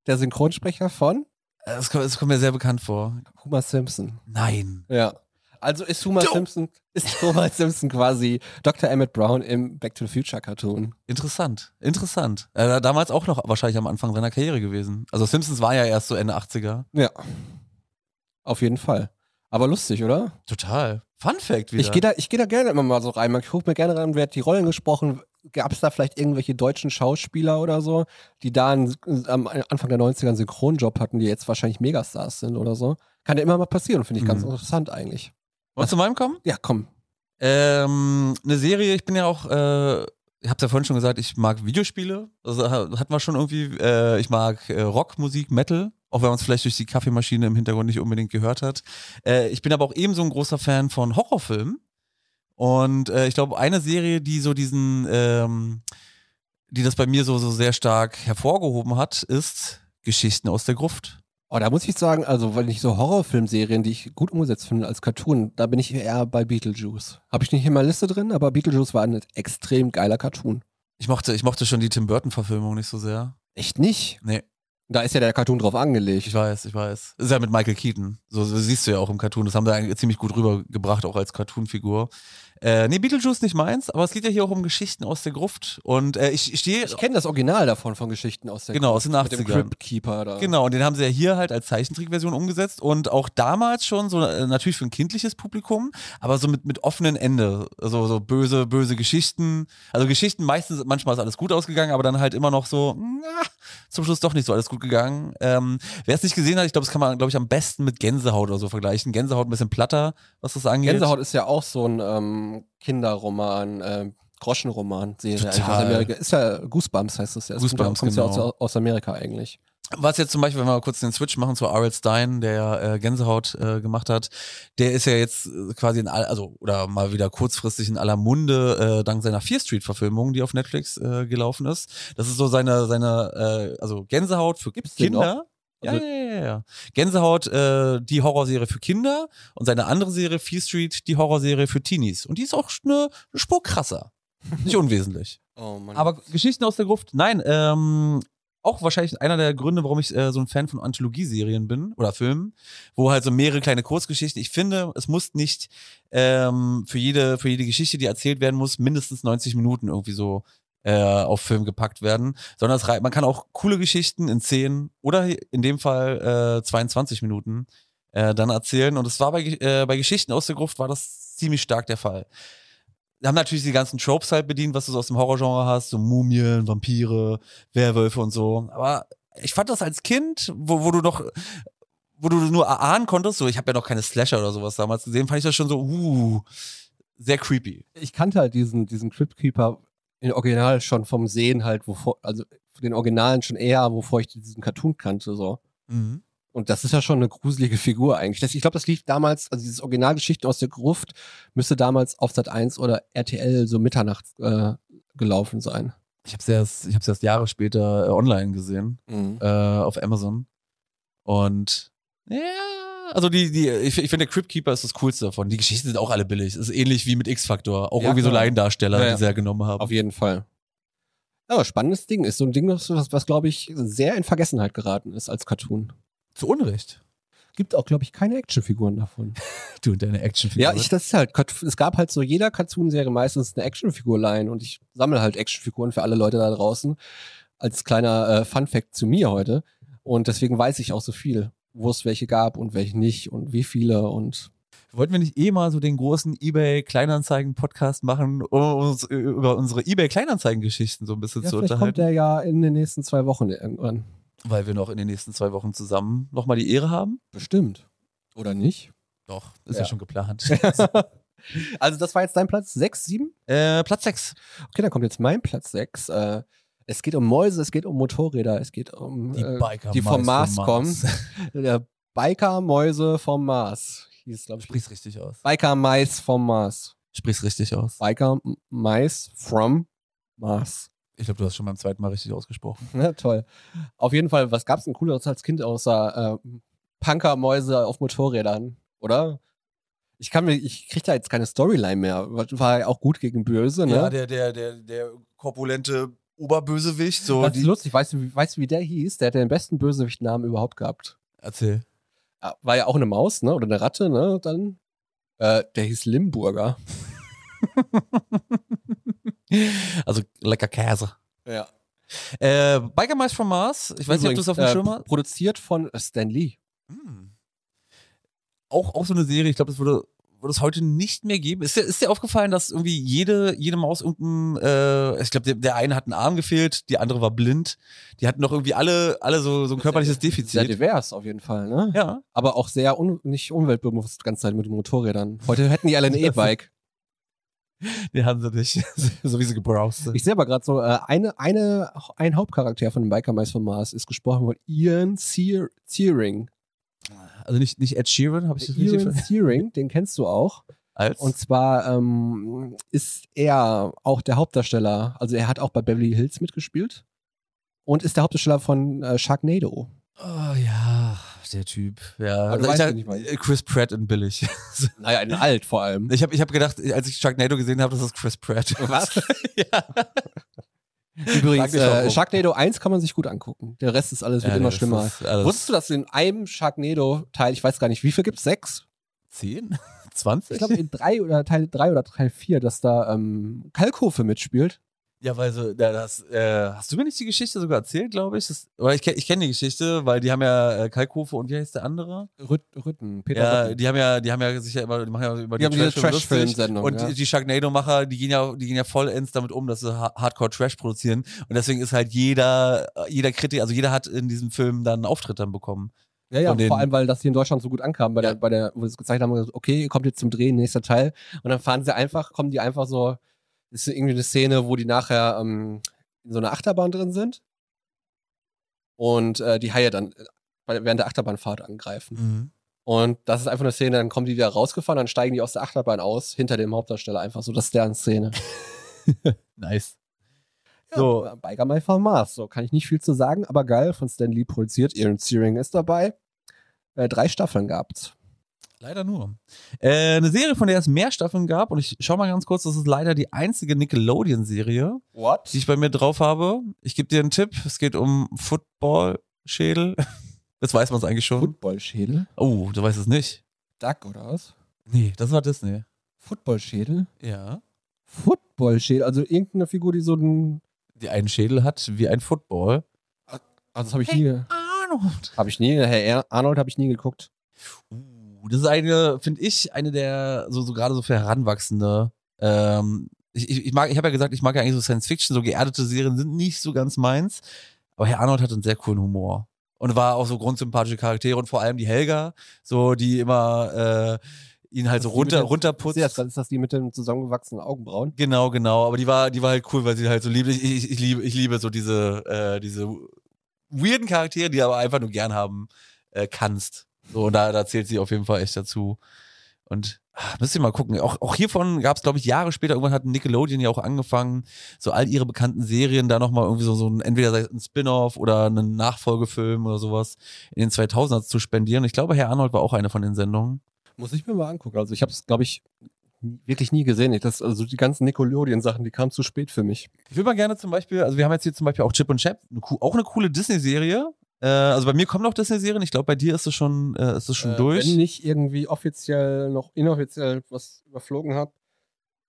der Synchronsprecher von äh, es, kommt, es kommt mir sehr bekannt vor. Homer Simpson. Nein. Ja. Also ist Homer Simpson, ist <laughs> Homer Simpson quasi Dr. Emmett Brown im Back to the Future Cartoon. Interessant, interessant. Äh, damals auch noch wahrscheinlich am Anfang seiner Karriere gewesen. Also Simpsons war ja erst so Ende 80er. Ja. Auf jeden Fall. Aber lustig, oder? Total. Fun Fact wieder. Ich gehe da, ich geh da gerne immer mal so rein. Ich gucke mir gerne rein, wer hat die Rollen gesprochen. Gab es da vielleicht irgendwelche deutschen Schauspieler oder so, die da einen, am Anfang der 90er einen Synchronjob hatten, die jetzt wahrscheinlich Megastars sind oder so? Kann ja immer mal passieren, finde ich ganz Mhm. interessant eigentlich. Wolltest du zu meinem kommen? Ja, komm. Ähm, eine Serie, ich bin ja auch, äh, ich hab's ja vorhin schon gesagt, ich mag Videospiele. Also ha- hatten wir schon irgendwie, äh, ich mag äh, Rockmusik, Metal, auch wenn man es vielleicht durch die Kaffeemaschine im Hintergrund nicht unbedingt gehört hat. Äh, ich bin aber auch ebenso ein großer Fan von Horrorfilmen. Und äh, ich glaube, eine Serie, die so diesen, ähm, die das bei mir so, so sehr stark hervorgehoben hat, ist Geschichten aus der Gruft. Oh, da muss ich sagen, also, weil ich so Horrorfilmserien, die ich gut umgesetzt finde als Cartoon, da bin ich eher bei Beetlejuice. Habe ich nicht in meiner Liste drin, aber Beetlejuice war ein extrem geiler Cartoon. Ich mochte, ich mochte schon die Tim Burton-Verfilmung nicht so sehr. Echt nicht? Nee. Da ist ja der Cartoon drauf angelegt. Ich weiß, ich weiß. Ist ja mit Michael Keaton. So, so siehst du ja auch im Cartoon. Das haben sie eigentlich ziemlich gut rübergebracht, auch als Cartoonfigur. Äh, nee, Beetlejuice nicht meins, aber es geht ja hier auch um Geschichten aus der Gruft. Und äh, ich, ich stehe. Ich kenne das Original davon von Geschichten aus der Genau, Gruft, aus den Mit dem 80ern. Crypt Keeper da. Genau, und den haben sie ja hier halt als Zeichentrickversion umgesetzt und auch damals schon so äh, natürlich für ein kindliches Publikum, aber so mit, mit offenen Ende. Also so böse, böse Geschichten. Also Geschichten meistens, manchmal ist alles gut ausgegangen, aber dann halt immer noch so, na, zum Schluss doch nicht so alles gut gegangen. Ähm, Wer es nicht gesehen hat, ich glaube, das kann man, glaube ich, am besten mit Gänsehaut oder so vergleichen. Gänsehaut ein bisschen platter, was das angeht. Gänsehaut ist ja auch so ein ähm, Kinderroman, äh, Groschenroman, Serie eigentlich aus. Amerika. Ist ja Goosebumps heißt das ja. Das Goosebumps, kommt ja genau. aus, aus Amerika eigentlich. Was jetzt zum Beispiel, wenn wir kurz den Switch machen zu R.L. Stein, der ja, äh, Gänsehaut äh, gemacht hat, der ist ja jetzt äh, quasi in all, also oder mal wieder kurzfristig in aller Munde äh, dank seiner Fear Street Verfilmung, die auf Netflix äh, gelaufen ist. Das ist so seine seine äh, also Gänsehaut für Gibt's Kinder. Ja, Also- ja, ja, ja. Gänsehaut, äh, die Horrorserie für Kinder und seine andere Serie, Fear Street, die Horrorserie für Teenies. Und die ist auch eine, eine Spur krasser. Nicht unwesentlich. <laughs> Oh. Aber Geschichten aus der Gruft, nein, ähm, auch wahrscheinlich einer der Gründe, warum ich äh, so ein Fan von Anthologieserien bin oder Filmen, wo halt so mehrere kleine Kurzgeschichten. Ich finde, es muss nicht ähm, für jede für jede Geschichte, die erzählt werden muss, mindestens 90 Minuten irgendwie so äh, auf Film gepackt werden, sondern es, rei- man kann auch coole Geschichten in 10 oder in dem Fall äh, 22 Minuten äh, dann erzählen. Und es war bei, äh, bei Geschichten aus der Gruft war das ziemlich stark der Fall. Haben natürlich die ganzen Tropes halt bedient, was du so aus dem Horrorgenre hast, so Mumien, Vampire, Werwölfe und so. Aber ich fand das als Kind, wo, wo du noch, wo du nur erahnen konntest, so ich habe ja noch keine Slasher oder sowas damals gesehen, fand ich das schon so, uh, sehr creepy. Ich kannte halt diesen, diesen Crypt Keeper in Original schon vom Sehen halt, wovor, also den Originalen schon eher, wovor ich diesen Cartoon kannte, so. Und das ist ja schon eine gruselige Figur eigentlich. Das, ich glaube, das lief damals, also dieses Originalgeschichten aus der Gruft müsste damals auf Sat 1 oder RTL so mitternachts äh, gelaufen sein. Ich habe es erst, ich hab's erst Jahre später äh, online gesehen, äh, auf Amazon. Und ja, also die, die, ich, ich finde, der Crypt Keeper ist das Coolste davon. Die Geschichten sind auch alle billig. Ist ähnlich wie mit X-Factor. Auch Ja, irgendwie so. Laiendarsteller, Ja, ja. die sie ja genommen haben. Auf jeden Fall. Aber spannendes Ding. Ist so ein Ding, was, was glaube ich, sehr in Vergessenheit geraten ist als Cartoon. Zu Unrecht. Gibt auch, glaube ich, keine Actionfiguren davon. <laughs> Du und deine Actionfigur. Ja, ich, das ist halt, es gab halt so jeder Cartoon-Serie meistens eine Actionfigur leihen und ich sammle halt Actionfiguren für alle Leute da draußen. Als kleiner äh, Fun-Fact zu mir heute. Und deswegen weiß ich auch so viel, wo es welche gab und welche nicht und wie viele und Wollten wir nicht eh mal so den großen eBay-Kleinanzeigen-Podcast machen, um uns über unsere eBay-Kleinanzeigen-Geschichten so ein bisschen ja, zu vielleicht unterhalten? kommt der ja in den nächsten zwei Wochen irgendwann. Weil wir noch in den nächsten zwei Wochen zusammen nochmal die Ehre haben. Bestimmt. Oder nicht? Doch, ist ja, Ja. schon geplant. <laughs> Also das war jetzt dein Platz 6, 7? äh, Platz 6. Okay, dann kommt jetzt mein Platz 6. Äh, es geht um Mäuse, es geht um Motorräder, es geht um Die äh, Biker die vom Mars, vom kommen. Der Biker-Mäuse vom Mars. Hieß, glaube ich. Sprich's richtig aus. Biker-Mais vom Mars. Sprich's richtig aus. Biker-Mais from Mars. Ich glaube, du hast schon beim zweiten Mal richtig ausgesprochen. Ja, <laughs> toll. Auf jeden Fall, was gab's denn Cooleres als Kind außer äh, Punker-Mäuse auf Motorrädern, oder? Ich kann mir, ich krieg da jetzt keine Storyline mehr. War ja auch gut gegen Böse, ne? Ja, der, der, der, der korpulente Oberbösewicht. So das die, ist lustig. Weißt du, wie- weißt du, wie der hieß? Der hat den besten Bösewicht-Namen überhaupt gehabt. Erzähl. Ah, War ja auch eine Maus, ne? Oder eine Ratte, ne? Dann. Äh, der hieß Limburger. <laughs> <laughs> Also lecker Käse. Ja. Äh, Biker Mice from Mars. Ich weiß nicht, ob du es auf dem äh, Schirm hast. Produziert von Stan Lee. Hm. Auch, auch so eine Serie, ich glaube, das würde, würde es heute nicht mehr geben. Ist dir, ist dir aufgefallen, dass irgendwie jede, jede Maus irgendein, äh, ich glaube, der, der eine hat einen Arm gefehlt, die andere war blind. Die hatten doch irgendwie alle, alle so, so ein körperliches Sehr Defizit. divers auf jeden Fall, ne? Ja. Aber auch sehr un nicht umweltbewusst die ganze Zeit mit den Motorrädern. Heute hätten die alle ein E-Bike. <laughs> <laughs> Die haben sie nicht. <laughs> so wie sie gebrowst sind. Ich sehe aber gerade so, äh, eine, eine, ein Hauptcharakter von den Biker Mice von Mars ist gesprochen von Ian Sear Searing. Also nicht, nicht Ed Sheeran, habe ich das richtig Ian verstanden? Searing, den kennst du auch. Als? Und zwar ähm, ist er auch der Hauptdarsteller, also er hat auch bei Beverly Hills mitgespielt und ist der Hauptdarsteller von äh, Sharknado. oh ja, der Typ. Ja. Also ich weißt, meine. Chris Pratt in billig. <laughs> Naja, in alt vor allem. Ich habe ich hab gedacht, als ich Sharknado gesehen habe, das ist Chris Pratt. <laughs> Was? <laughs> ja. Übrigens, äh, Sharknado 1 kann man sich gut angucken. Der Rest ist alles, wird Ja, immer schlimmer. Wusstest du, dass in einem Sharknado-Teil, ich weiß gar nicht, wie viel gibt's? Sechs? 10? 20? Ich glaube, in drei oder Teil drei oder Teil vier, dass da ähm, Kalkofe mitspielt. Ja, weil so, das, äh, hast du mir nicht die Geschichte sogar erzählt, glaube ich? Das, oder ich, ich kenne die Geschichte, weil die haben ja äh, Kalkofe und wie heißt der andere? Rüt, Rütten, Peter Ja, Rütten. die haben ja, die haben ja sich ja immer, die machen ja über Die Trash-Filme lustig. Trash-Film-Sendung, Und ja. die, die Sharknado-Macher, die gehen ja, die gehen ja vollends damit um, dass sie ha Hardcore-Trash produzieren. Und deswegen ist halt jeder, jeder Kritiker, also jeder hat in diesem Film dann einen Auftritt dann bekommen. Ja, ja, vor allem, weil das hier in Deutschland so gut ankam, bei Ja. der, bei der, wo sie es gezeigt haben, okay, ihr kommt jetzt zum Drehen, nächster Teil. Und dann fahren sie einfach, kommen die einfach so, ist irgendwie eine Szene, wo die nachher ähm, in so einer Achterbahn drin sind und äh, die Haie dann äh, während der Achterbahnfahrt angreifen. Und das ist einfach eine Szene, dann kommen die wieder rausgefahren, dann steigen die aus der Achterbahn aus, hinter dem Hauptdarsteller einfach so, das ist deren Szene. <laughs> Nice. So, ja, Biker My von Mars, so kann ich nicht viel zu sagen, aber geil, von Stan Lee produziert, Ian Searing ist dabei. Äh, drei Staffeln gab's. Leider nur. Äh, eine Serie, von der es mehr Staffeln gab, und ich schau mal ganz kurz, das ist leider die einzige Nickelodeon-Serie, What? die ich bei mir drauf habe. Ich gebe dir einen Tipp, es geht um Football-Schädel. <laughs> Das weiß man es eigentlich schon. Footballschädel? Oh, du weißt es nicht. Duck oder was? Nee, das war Disney. Footballschädel? Ja. Footballschädel, also irgendeine Figur, die so ein. Die einen Schädel hat wie ein Football. Also das habe ich nie. Arnold. Habe ich nie. Herr Arnold habe ich nie geguckt. Uh, das ist eine, finde ich, eine der so, so gerade so für Heranwachsende. Ähm, ich, ich, ich mag, ich habe ja gesagt, ich mag ja eigentlich so Science Fiction, so geerdete Serien sind nicht so ganz meins. Aber Herr Arnold hat einen sehr coolen Humor. Und war auch so grundsympathische Charaktere und vor allem die Helga, so die immer äh, ihn halt so Das mit runter, den- runterputzt. Ist das, ist das die mit den zusammengewachsenen Augenbrauen? Genau, genau. Aber die war, die war halt cool, weil sie halt so liebt. Ich, ich, ich liebe, ich liebe so diese, äh, diese weirden Charaktere, die aber einfach nur gern haben äh, kannst. So, und da, da zählt sie auf jeden Fall echt dazu. Und ah, müsst ihr mal gucken. Auch, auch hiervon gab es, glaube ich, Jahre später, irgendwann hat Nickelodeon ja auch angefangen, so all ihre bekannten Serien da nochmal irgendwie so, so ein, entweder ein Spin-off oder einen Nachfolgefilm oder sowas in den 2000er zu spendieren. Ich glaube, Herr Arnold war auch eine von den Sendungen. Muss ich mir mal angucken. Also ich habe es, glaube ich, wirklich nie gesehen. Ich, das, also die ganzen Nickelodeon-Sachen, die kamen zu spät für mich. Ich würde mal gerne zum Beispiel, also wir haben jetzt hier zum Beispiel auch Chip und Chap, eine, auch eine coole Disney-Serie. Äh, also bei mir kommen noch Disney-Serien. Ich glaube, bei dir ist es schon, äh, ist es schon Äh, durch. Wenn nicht irgendwie offiziell noch inoffiziell was überflogen hat.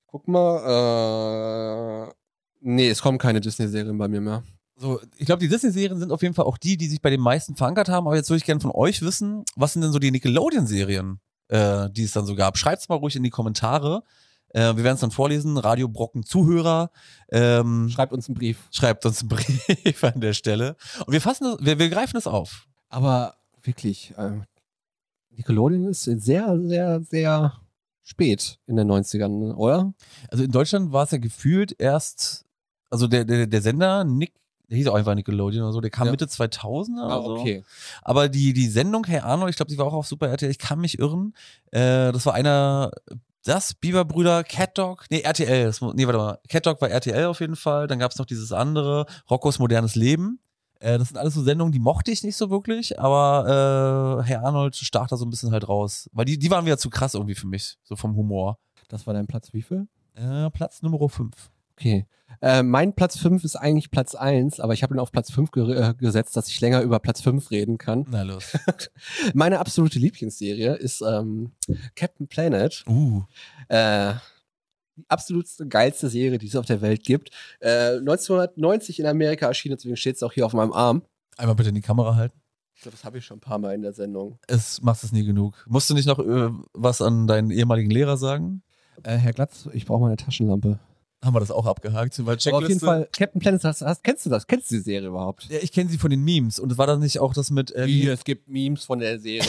Guck mal. Äh, nee, es kommen keine Disney-Serien bei mir mehr. So, ich glaube, die Disney-Serien sind auf jeden Fall auch die, die sich bei den meisten verankert haben. Aber jetzt würde ich gerne von euch wissen, was sind denn so die Nickelodeon-Serien, äh, die es dann so gab? Schreibt's mal ruhig in die Kommentare. Äh, wir werden es dann vorlesen. Radio Brocken Zuhörer. Ähm, Schreibt uns einen Brief. schreibt uns einen <laughs> Brief an der Stelle. Und wir fassen das, wir, wir greifen es auf. Aber wirklich, äh, Nickelodeon ist sehr, sehr, sehr spät in den 90ern, oder? Also in Deutschland war es ja gefühlt erst, also der, der, der Sender Nick, der hieß auch einfach Nickelodeon oder so, der kam Ja. Mitte 2000 oder Ah, so. okay. Aber die, die Sendung Herr Arnold, ich glaube, die war auch auf Super RTL, ich kann mich irren. Äh, das war einer, das, Biberbrüder, Cat Dog, nee, RTL, das, nee, warte mal, Cat Dog war RTL auf jeden Fall, dann gab es noch dieses andere, Roccos modernes Leben. Äh, das sind alles so Sendungen, die mochte ich nicht so wirklich, aber äh, Herr Arnold stach da so ein bisschen halt raus. Weil die, die waren wieder zu krass irgendwie für mich, so vom Humor. Das war dein Platz wie viel? Äh, Platz Nummer 5. Okay. Äh, mein Platz 5 ist eigentlich Platz 1, aber ich habe ihn auf Platz 5 ge äh, gesetzt, dass ich länger über Platz 5 reden kann. Na los. <laughs> Meine absolute Lieblingsserie ist ähm, Captain Planet. Uh. Äh, die absolutste geilste Serie, die es auf der Welt gibt. Äh, 1990 in Amerika erschienen, deswegen steht es auch hier auf meinem Arm. Einmal bitte in die Kamera halten. Ich glaube, das habe ich schon ein paar Mal in der Sendung. Es machst es nie genug. Musst du nicht noch äh, was an deinen ehemaligen Lehrer sagen? Äh, Herr Glatz, ich brauche mal eine Taschenlampe. Haben wir das auch abgehakt? Weil Aber auf jeden Fall, Captain Planet, hast, hast, kennst du das? Kennst du die Serie überhaupt? Ja, ich kenne sie von den Memes. Und war das nicht auch das mit. Äh, Wie, es gibt Memes von der Serie.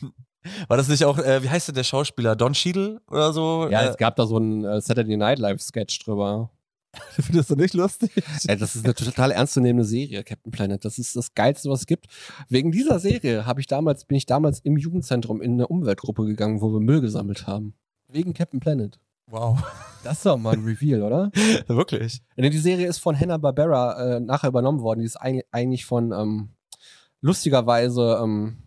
<laughs> War das nicht auch, äh, wie heißt denn der Schauspieler? Don Cheadle oder so? ja, äh, es gab da so einen äh, Saturday Night Live Sketch drüber. <laughs> findest du nicht lustig? Ja, das ist eine total ernstzunehmende Serie, Captain Planet. Das ist das Geilste, was es gibt. Wegen dieser Serie habe ich damals, bin ich damals im Jugendzentrum in eine Umweltgruppe gegangen, wo wir Müll gesammelt haben. Wegen Captain Planet. Wow. Das ist doch mal ein Reveal, oder? <laughs> Wirklich? Die Serie ist von Hanna-Barbera äh, nachher übernommen worden. Die ist eig- eigentlich von, ähm, lustigerweise, ähm,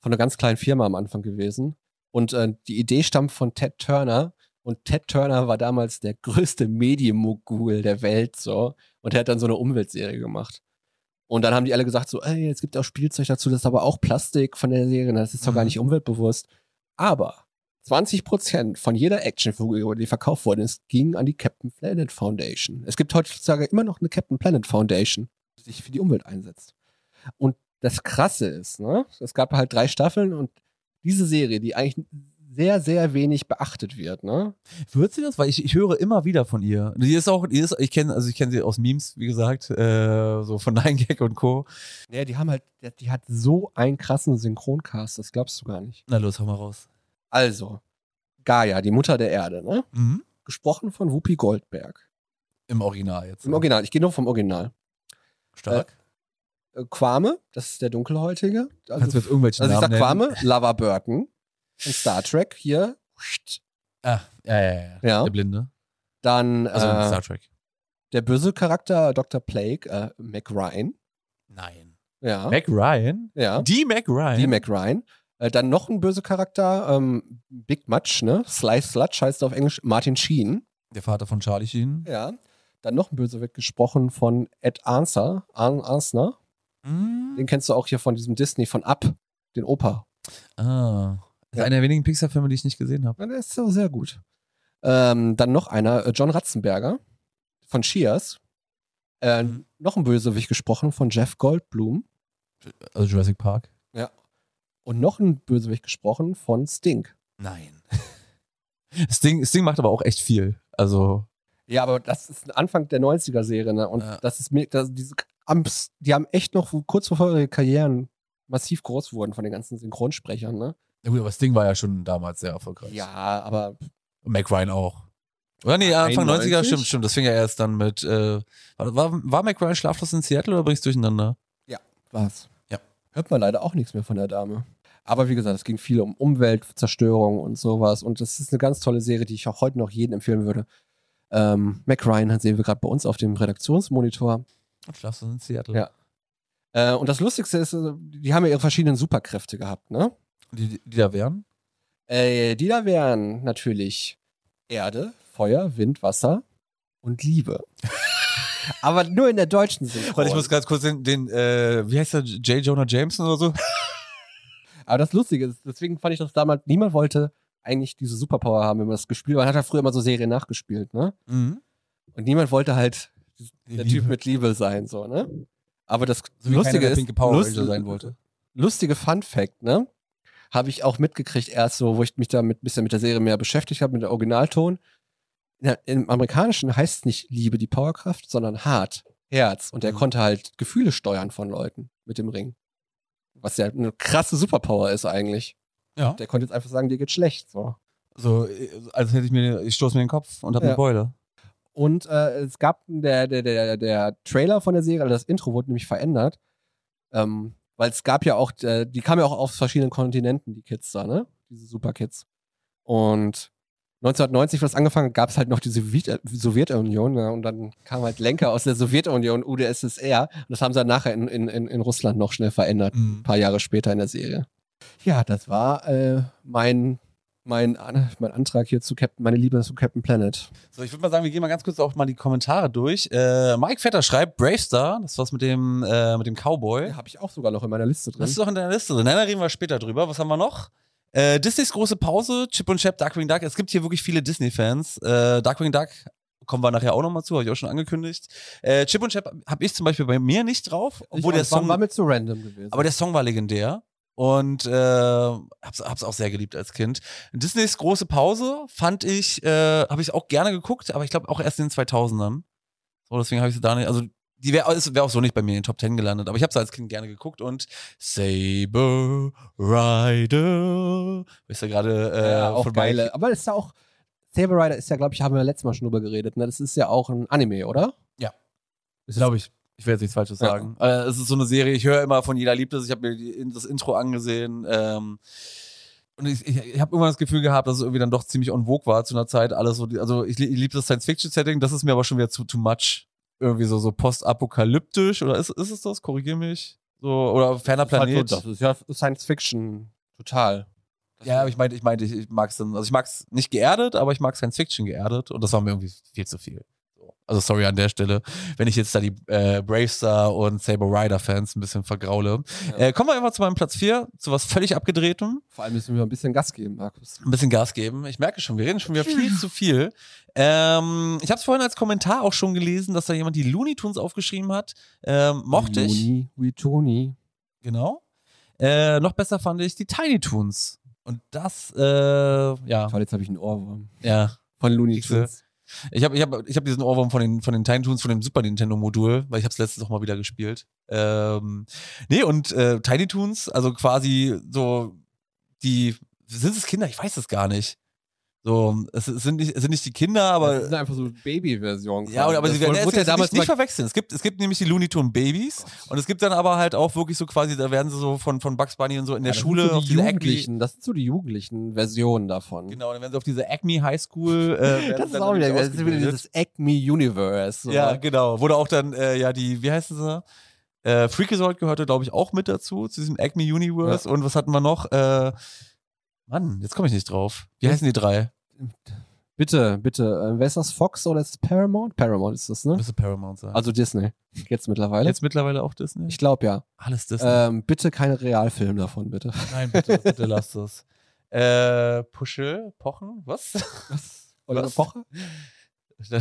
von einer ganz kleinen Firma am Anfang gewesen. Und äh, die Idee stammt von Ted Turner. Und Ted Turner war damals der größte Medienmogul der Welt, so. Und er hat dann so eine Umweltserie gemacht. Und dann haben die alle gesagt so, ey, jetzt gibt es auch Spielzeug dazu, das ist aber auch Plastik von der Serie, das ist doch gar Mhm. nicht umweltbewusst. Aber 20% von jeder Actionfigur, die verkauft worden ist, ging an die Captain Planet Foundation. Es gibt heutzutage immer noch eine Captain Planet Foundation, die sich für die Umwelt einsetzt. Und das Krasse ist, ne, es gab halt drei Staffeln und diese Serie, die eigentlich sehr, sehr wenig beachtet wird, ne? Wird sie das? Weil ich, ich höre immer wieder von ihr. Die ist auch, die ist, ich kenne, also ich kenne sie aus Memes, wie gesagt, äh, so von <laughs> Nine Gag und Co. Ja, die haben halt, die- die hat so einen krassen Synchroncast, das glaubst du gar nicht. Na los, hau mal raus. Also, Gaia, die Mutter der Erde, ne? Mhm. Gesprochen von Whoopi Goldberg. Im Original jetzt. Im Original, ich gehe nur vom Original. Stark. Äh, Quame, das ist der Dunkelhäutige. Kannst du Also, jetzt irgendwelche also ich Namen sag nennen? Quame, Lava Burton. In Star Trek hier. Ah, ja, ja, ja. Ja. Der Blinde. Dann Also äh, Star Trek. der böse Charakter Dr. Plague, äh, Mac Ryan. Nein. Ja. Mac Ryan? ja. Die Mac Ryan? Die Mac Ryan. Äh, dann noch ein böser Charakter, ähm, Big Much, ne? Sly Sludge heißt er auf Englisch, Martin Sheen. Der Vater von Charlie Sheen. Ja. Dann noch ein Bösewicht gesprochen von Ed Arnser, Arn Arnsner. Mhm. Den kennst du auch hier von diesem Disney, von Up, den Opa. Ah. Das ist Ja. einer der wenigen Pixar-Filme, die ich nicht gesehen habe. Ja, der ist so sehr gut. Ähm, dann noch einer, äh, John Ratzenberger von Cheers. Äh, Mhm. Noch ein Bösewicht gesprochen von Jeff Goldblum. Also Jurassic Park. Und noch ein Bösewicht gesprochen von Stink. Nein. <laughs> Sting, Sting macht aber auch echt viel. Also, Ja, aber das ist ein Anfang der 90er-Serie, ne? Und Ja. das ist mir, das, diese, Amps, die haben echt noch kurz bevor ihre Karrieren massiv groß wurden von den ganzen Synchronsprechern, ne? ja gut, aber Sting war ja schon damals sehr erfolgreich. Ja, aber Und Mac Ryan auch. Oder nee, Anfang 90er, 91? stimmt, stimmt. Das fing ja erst dann mit, äh, war, war, war Mac Ryan schlaflos in Seattle oder bringst du durcheinander? Ja. Hört man leider auch nichts mehr von der Dame. Aber wie gesagt, es ging viel um Umweltzerstörung und sowas. Und das ist eine ganz tolle Serie, die ich auch heute noch jedem empfehlen würde. Ähm, Mac Ryan sehen wir gerade bei uns auf dem Redaktionsmonitor. Schlaflos in Seattle. Ja. Äh, und das Lustigste ist, äh, die haben ja ihre verschiedenen Superkräfte gehabt, ne? Die, die da wären? Äh, die da wären natürlich Erde, Feuer, Wind, Wasser und Liebe. <laughs> Aber nur in der deutschen Synchron. Warte, ich muss ganz kurz den, den äh, wie heißt der, J. Jonah Jameson oder so? <laughs> Aber das Lustige ist, deswegen fand ich das damals, niemand wollte eigentlich diese Superpower haben, wenn man das gespielt hat. Man hat ja früher immer so Serien nachgespielt, ne? Mhm. Und niemand wollte halt der. Typ mit Liebe sein, so, ne? Aber das So Lustige ist, Lust- sein wollte. lustige Fun Fact, ne? Habe ich auch mitgekriegt erst so, wo ich mich da mit bisschen mit der Serie mehr beschäftigt habe, mit der Originalton. Ja, Im Amerikanischen heißt es nicht Liebe die Powerkraft, sondern Hart, Herz. Und er Mhm. konnte halt Gefühle steuern von Leuten mit dem Ring. Was ja eine krasse Superpower ist eigentlich. Ja. Der konnte jetzt einfach sagen, dir geht schlecht. So. So, als hätte ich mir, ich stoße mir den Kopf und habe Ja. eine Beule. Und äh, es gab der, der, der, der Trailer von der Serie, also das Intro wurde nämlich verändert. Ähm, weil es gab ja auch, äh, die kamen ja auch aus verschiedenen Kontinenten, die Kids da, ne? Diese Superkids. Und 1990, wo das angefangen hat, gab es halt noch die Sowjet Sowjetunion ja, und dann kam halt Lenker aus der Sowjetunion, UdSSR. Und das haben sie dann nachher in, in, in Russland noch schnell verändert, ein Mhm. paar Jahre später in der Serie. Ja, das war äh, mein, mein, mein Antrag hier zu Captain, meine Liebe zu Captain Planet. So, ich würde mal sagen, wir gehen mal ganz kurz auch mal die Kommentare durch. Äh, Mike Vetter schreibt, Bravestar, das war's mit dem, äh, mit dem Cowboy. Ja, habe ich auch sogar noch in meiner Liste drin. Das ist doch in deiner Liste drin. Nein, da reden wir später drüber. Was haben wir noch? Äh, Disneys große Pause, Chip und Chap, Darkwing Duck. Es gibt hier wirklich viele Disney-Fans. Äh, Darkwing Duck kommen wir nachher auch nochmal zu, habe ich auch schon angekündigt. Äh, Chip und Chap habe ich zum Beispiel bei mir nicht drauf, obwohl der Song, war mir zu random gewesen. aber der Song war legendär. Und äh, hab's, hab's auch sehr geliebt als Kind. Disneys große Pause fand ich, äh, habe ich auch gerne geguckt, aber ich glaube auch erst in den 2000ern. So, deswegen habe ich sie da nicht, also die wäre wär auch so nicht bei mir in den Top 10 gelandet, aber ich habe sie als Kind gerne geguckt und Saber Rider, ist ja gerade äh, ja, auch von geile. Mike- Aber ist ja auch, Saber Rider ist ja, glaube ich, haben wir letztes Mal schon drüber geredet. Ne? Das ist ja auch ein Anime, oder? Ja. Glaube ich. Ich werde jetzt nichts Falsches Ja. sagen. Äh, es ist so eine Serie, ich höre immer von jeder liebt es. Ich habe mir die, das Intro angesehen. Ähm, und ich, ich, ich habe irgendwann das Gefühl gehabt, dass es irgendwie dann doch ziemlich on vogue war zu einer Zeit. Alles so, die- also ich, ich liebe das Science-Fiction-Setting, das ist mir aber schon wieder zu too much. Irgendwie so, so postapokalyptisch oder ist, ist es das? Korrigier mich. So, oder ferner Das ist halt Planet. so, das ist ja Science Fiction total. Ja, aber ich meinte, ich meinte, ich, ich mag's dann, also ich mag's nicht geerdet, aber ich mag Science Fiction geerdet und das war mir irgendwie viel zu viel. So. Also sorry an der Stelle, wenn ich jetzt da die äh, Bravestar und Saber Rider Fans ein bisschen vergraule. Ja. Äh, kommen wir einfach zu meinem Platz 4, zu was völlig abgedrehtem. Vor allem müssen wir ein bisschen Gas geben, Markus. Ein bisschen Gas geben. Ich merke schon, wir reden schon wieder viel zu viel. Ähm, ich habe es vorhin als Kommentar auch schon gelesen, dass da jemand die Looney Tunes aufgeschrieben hat. Ähm, mochte ich. Looney, wie Tony. Genau. Äh, noch besser fand ich die Tiny Tunes. Und das, äh, ja, Toll, jetzt habe ich einen Ohrwurm. ja. Von Looney. Tunes. Ich habe ich hab, ich hab diesen Ohrwurm von den, von den Tiny Toons, von dem Super Nintendo Modul, weil ich habe es letztens auch mal wieder gespielt. Ähm, nee, und äh, Tiny Toons, also quasi so die, sind es Kinder? Ich weiß es gar nicht. So, es sind nicht, es sind nicht die Kinder, aber das sind einfach so Baby-Versionen. ja, aber sie werden ja damals nicht, nicht verwechseln. Es gibt, es gibt nämlich die Looney Tunes Babys und es gibt dann aber halt auch wirklich so quasi, da werden sie so von, von Bugs Bunny und so in der Ja, Schule so auf die diese Acme, Jugendlichen, das sind so die jugendlichen Versionen davon. genau, dann werden sie auf diese Acme High School, äh, <laughs> Das ist auch wieder, das ist wieder dieses Acme Universe. So. Ja, genau. Wurde auch dann, äh, ja, die, wie heißen sie? Äh, Freakazoid gehörte, glaube ich, auch mit dazu, zu diesem Acme Universe. Und was hatten wir noch? Äh, Mann, jetzt komme ich nicht drauf. Wie heißen die drei? Bitte, bitte. Äh, wer ist das? Fox oder ist es Paramount? Paramount ist das, ne? Müsste Paramount sein. Also Disney. Jetzt mittlerweile. jetzt mittlerweile auch Disney? ich glaube ja. Alles Disney. Ähm, bitte keine Realfilm davon, bitte. Nein, bitte, <laughs> bitte lasst es. Äh, Puschel, Pochen, was? <laughs> Oder Was? Pocher?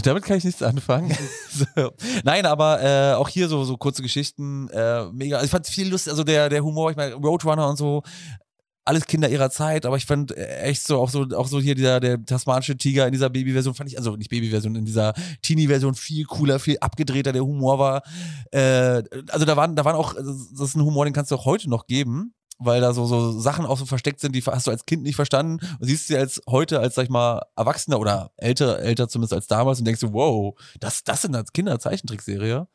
Damit kann ich nichts anfangen. <laughs> so. Nein, aber äh, auch hier so, so kurze Geschichten, äh, mega. Also ich fand viel lustig, also der, der Humor, ich meine, Roadrunner und so, alles Kinder ihrer Zeit, aber ich fand äh, echt so, auch so, auch so hier dieser, der tasmanische Tiger in dieser Baby-Version fand ich, also nicht Baby-Version, in dieser Teenie-Version viel cooler, viel abgedrehter, der Humor war, äh, also da waren, da waren auch, also das ist ein Humor, den kannst du auch heute noch geben, weil da so, so Sachen auch so versteckt sind, die hast du als Kind nicht verstanden und siehst sie als heute, als sag ich mal, Erwachsener oder älter, älter zumindest als damals und denkst du, wow, das, das sind als Kinderzeichentrickserie.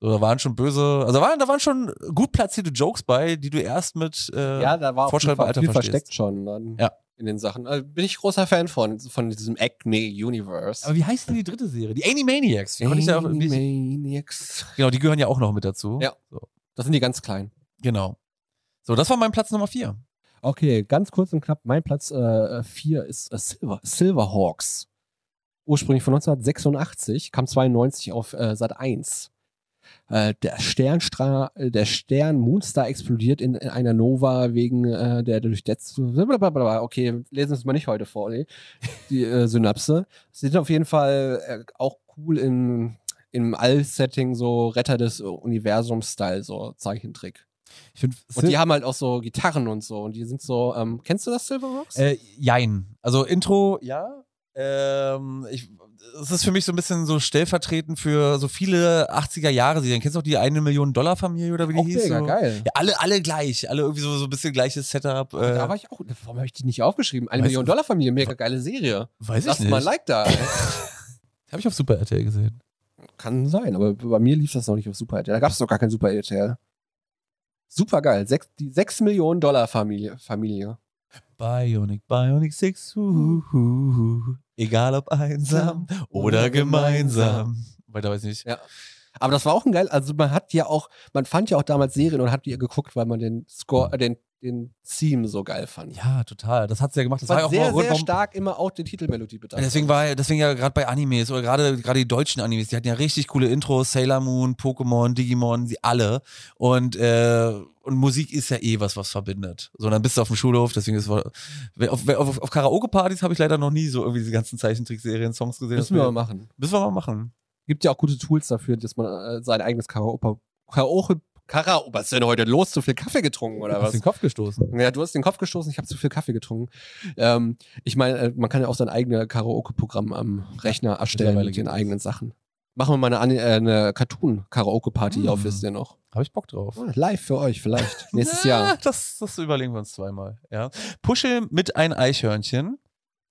So, da waren schon böse, also da waren, da waren schon gut platzierte Jokes bei, die du erst mit äh, Ja, da war Alter viel verstehst. versteckt schon dann Ja. in den Sachen. Also bin ich großer Fan von, von diesem Acme Universe. Aber wie heißt denn die dritte Serie? Die Animaniacs. Die Animaniacs. genau, die gehören ja auch noch mit dazu. Ja. So, Das sind die ganz kleinen. genau. So, das war mein Platz Nummer vier. Okay, ganz kurz und knapp. Mein Platz 4 ist äh, Silver, Silverhawks. Ursprünglich von 1986, kam 92 auf äh, Sat 1. Äh, der Sternstrahl, äh, der Stern Moonstar explodiert in, in einer Nova wegen äh, der. Blablabla. Okay, lesen wir es mal nicht heute vor, nee. Die äh, Synapse. Sie sind auf jeden Fall äh, auch cool im, im All-Setting, so Retter des Universums-Style, so Zeichentrick. Ich finde, Und die haben halt auch so Gitarren und so. Und die sind so, ähm, kennst du das Silverhawks? Äh, jein. Also Intro, ja. Ähm, ich, es ist für mich so ein bisschen so stellvertretend für so viele 80er Jahre Serien. Kennst du auch die eine Million Dollar Familie oder wie die auch hieß? mega so? geil. Ja, alle, alle gleich. Alle irgendwie so, so ein bisschen gleiches Setup. Äh, da war ich auch. Warum habe ich die nicht aufgeschrieben? Eine Weiß- Million Dollar Familie, mega geile Serie. weiß ich Lass nicht. mal ein Like da. <laughs> Habe ich auf Super RTL gesehen. Kann sein, aber bei mir lief das noch nicht auf Super RTL. Da gab es doch gar kein Super RTL. Super geil. Sechs, die 6 Millionen Dollar Familie. Familie. Bionic, Bionic 6, hu, hu, hu. Egal ob einsam oder gemeinsam. Weiter weiß ich nicht. Ja. Aber das war auch ein geil. Also man hat ja auch, man fand ja auch damals Serien und hat die ja geguckt, weil man den Score, äh, den, den Theme so geil fand. Ja, total. Das hat sie ja gemacht. Das war ja auch sehr, sehr stark immer auch die Titelmelodie bedacht. Deswegen war deswegen ja gerade bei Animes oder gerade gerade die deutschen Animes, die hatten ja richtig coole Intros, Sailor Moon, Pokémon, Digimon, sie alle und äh, und Musik ist ja eh was, was verbindet. So, dann bist du auf dem Schulhof, deswegen ist auf, auf, auf, auf Karaoke-Partys habe ich leider noch nie so irgendwie diese ganzen Zeichentrickserien-Songs gesehen. Müssen wir mal machen. Müssen wir mal machen. Gibt ja auch gute Tools dafür, dass man äh, sein eigenes Karaoke. Karaoke. Karaoke. Was ist denn heute los? Zu viel Kaffee getrunken oder was? den Kopf gestoßen. Ja, du hast den Kopf gestoßen, ich habe zu viel Kaffee getrunken. Ähm, ich meine, äh, man kann ja auch sein eigenes Karaoke-Programm am Rechner erstellen mit den das. eigenen Sachen. Machen wir mal eine, äh, eine Cartoon-Karaoke-Party Hm. auf, wisst ihr noch. Habe ich Bock drauf. Oh, Live für euch vielleicht. <laughs> Nächstes Ja, Jahr. Das, das überlegen wir uns zweimal. Ja. Puschel mit ein Eichhörnchen.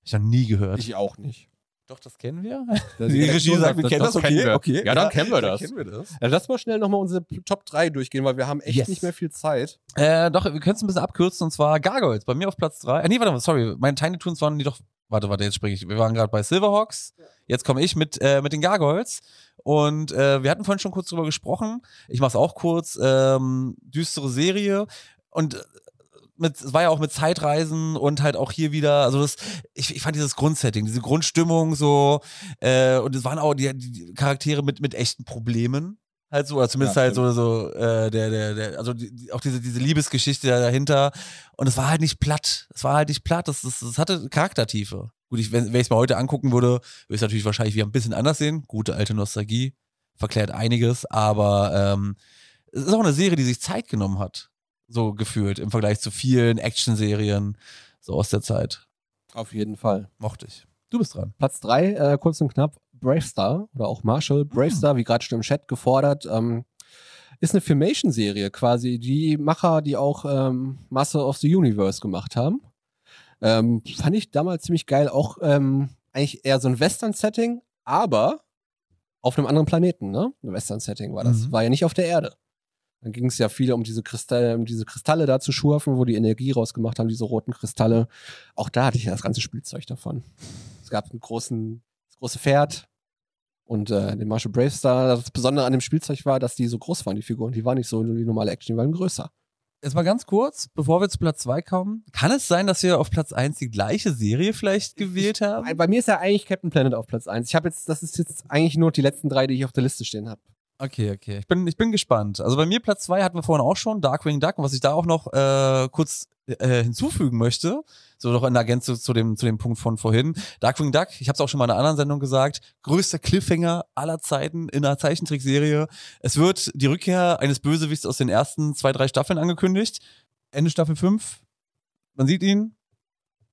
Ich noch nie gehört. auch nicht. Doch, das kennen wir. <laughs> Das, Die Regie sagt, wir kennen das, okay, wir. okay. Ja, dann Ja, kennen wir dann das. kennen wir das. Ja, lass mal schnell nochmal unsere Top 3 durchgehen, weil wir haben echt Yes. nicht mehr viel Zeit. Äh, doch, wir können es ein bisschen abkürzen und zwar Gargoyles. Bei mir auf Platz 3. Äh, nee, warte mal, sorry. Meine Tiny Toons waren die doch. Warte, warte, jetzt springe ich. Wir waren gerade bei Silverhawks. Jetzt komme ich mit, äh, mit den Gargoyles. Und äh, wir hatten vorhin schon kurz drüber gesprochen. Ich mache es auch kurz. Ähm, düstere Serie. Und äh, mit, es war ja auch mit Zeitreisen und halt auch hier wieder, also das, ich, ich fand dieses Grundsetting, diese Grundstimmung so, äh, und es waren auch die, die Charaktere mit, mit echten Problemen. Halt so, oder zumindest Ja, halt so, so äh, der, der, der, also die, auch diese, diese Liebesgeschichte dahinter. Und es war halt nicht platt. Es war halt nicht platt. Das, das, das hatte Charaktertiefe. Gut, ich, wenn, wenn ich es mal heute angucken würde, würde ich es natürlich wahrscheinlich wieder ein bisschen anders sehen. Gute alte Nostalgie. Verklärt einiges, aber ähm, es ist auch eine Serie, die sich Zeit genommen hat. So gefühlt im Vergleich zu vielen Action-Serien so aus der Zeit. Auf jeden Fall. Mochte ich. Du bist dran. Platz 3, äh, kurz und knapp, Bravestar oder auch Marshall. Bravestar, wie gerade schon im Chat gefordert, ähm, ist eine Filmation-Serie quasi. Die Macher, die auch ähm, Master of the Universe gemacht haben. Ähm, fand ich damals ziemlich geil. Auch ähm, eigentlich eher so ein Western-Setting, aber auf einem anderen Planeten, ne? Ein Western-Setting war das. Mhm. War ja nicht auf der Erde. Dann ging es ja viel um diese Kristalle, um diese Kristalle da zu schurfen, wo die Energie rausgemacht haben, diese roten Kristalle. Auch da hatte ich ja das ganze Spielzeug davon. Es gab einen großen, das große Pferd, Und äh, den Marshall Bravestar, das Besondere an dem Spielzeug war, dass die so groß waren, die Figuren. Die waren nicht so wie normale Action, die waren größer. Jetzt mal ganz kurz, bevor wir zu Platz 2 kommen. Kann es sein, dass wir auf Platz 1 die gleiche Serie vielleicht gewählt haben? Bei mir ist ja eigentlich Captain Planet auf Platz 1. Ich habe jetzt, das ist jetzt eigentlich nur die letzten drei, die ich auf der Liste stehen habe. Okay, okay. Ich bin, ich bin gespannt. Also bei mir Platz 2 hatten wir vorhin auch schon, Darkwing Duck. Und was ich da auch noch äh, kurz äh, hinzufügen möchte, so noch in der Ergänzung zu dem, zu dem Punkt von vorhin. Darkwing Duck, ich habe es auch schon mal in einer anderen Sendung gesagt, größter Cliffhanger aller Zeiten in einer Zeichentrickserie. Es wird die Rückkehr eines Bösewichts aus den ersten zwei, drei Staffeln angekündigt. Ende Staffel 5. Man sieht ihn.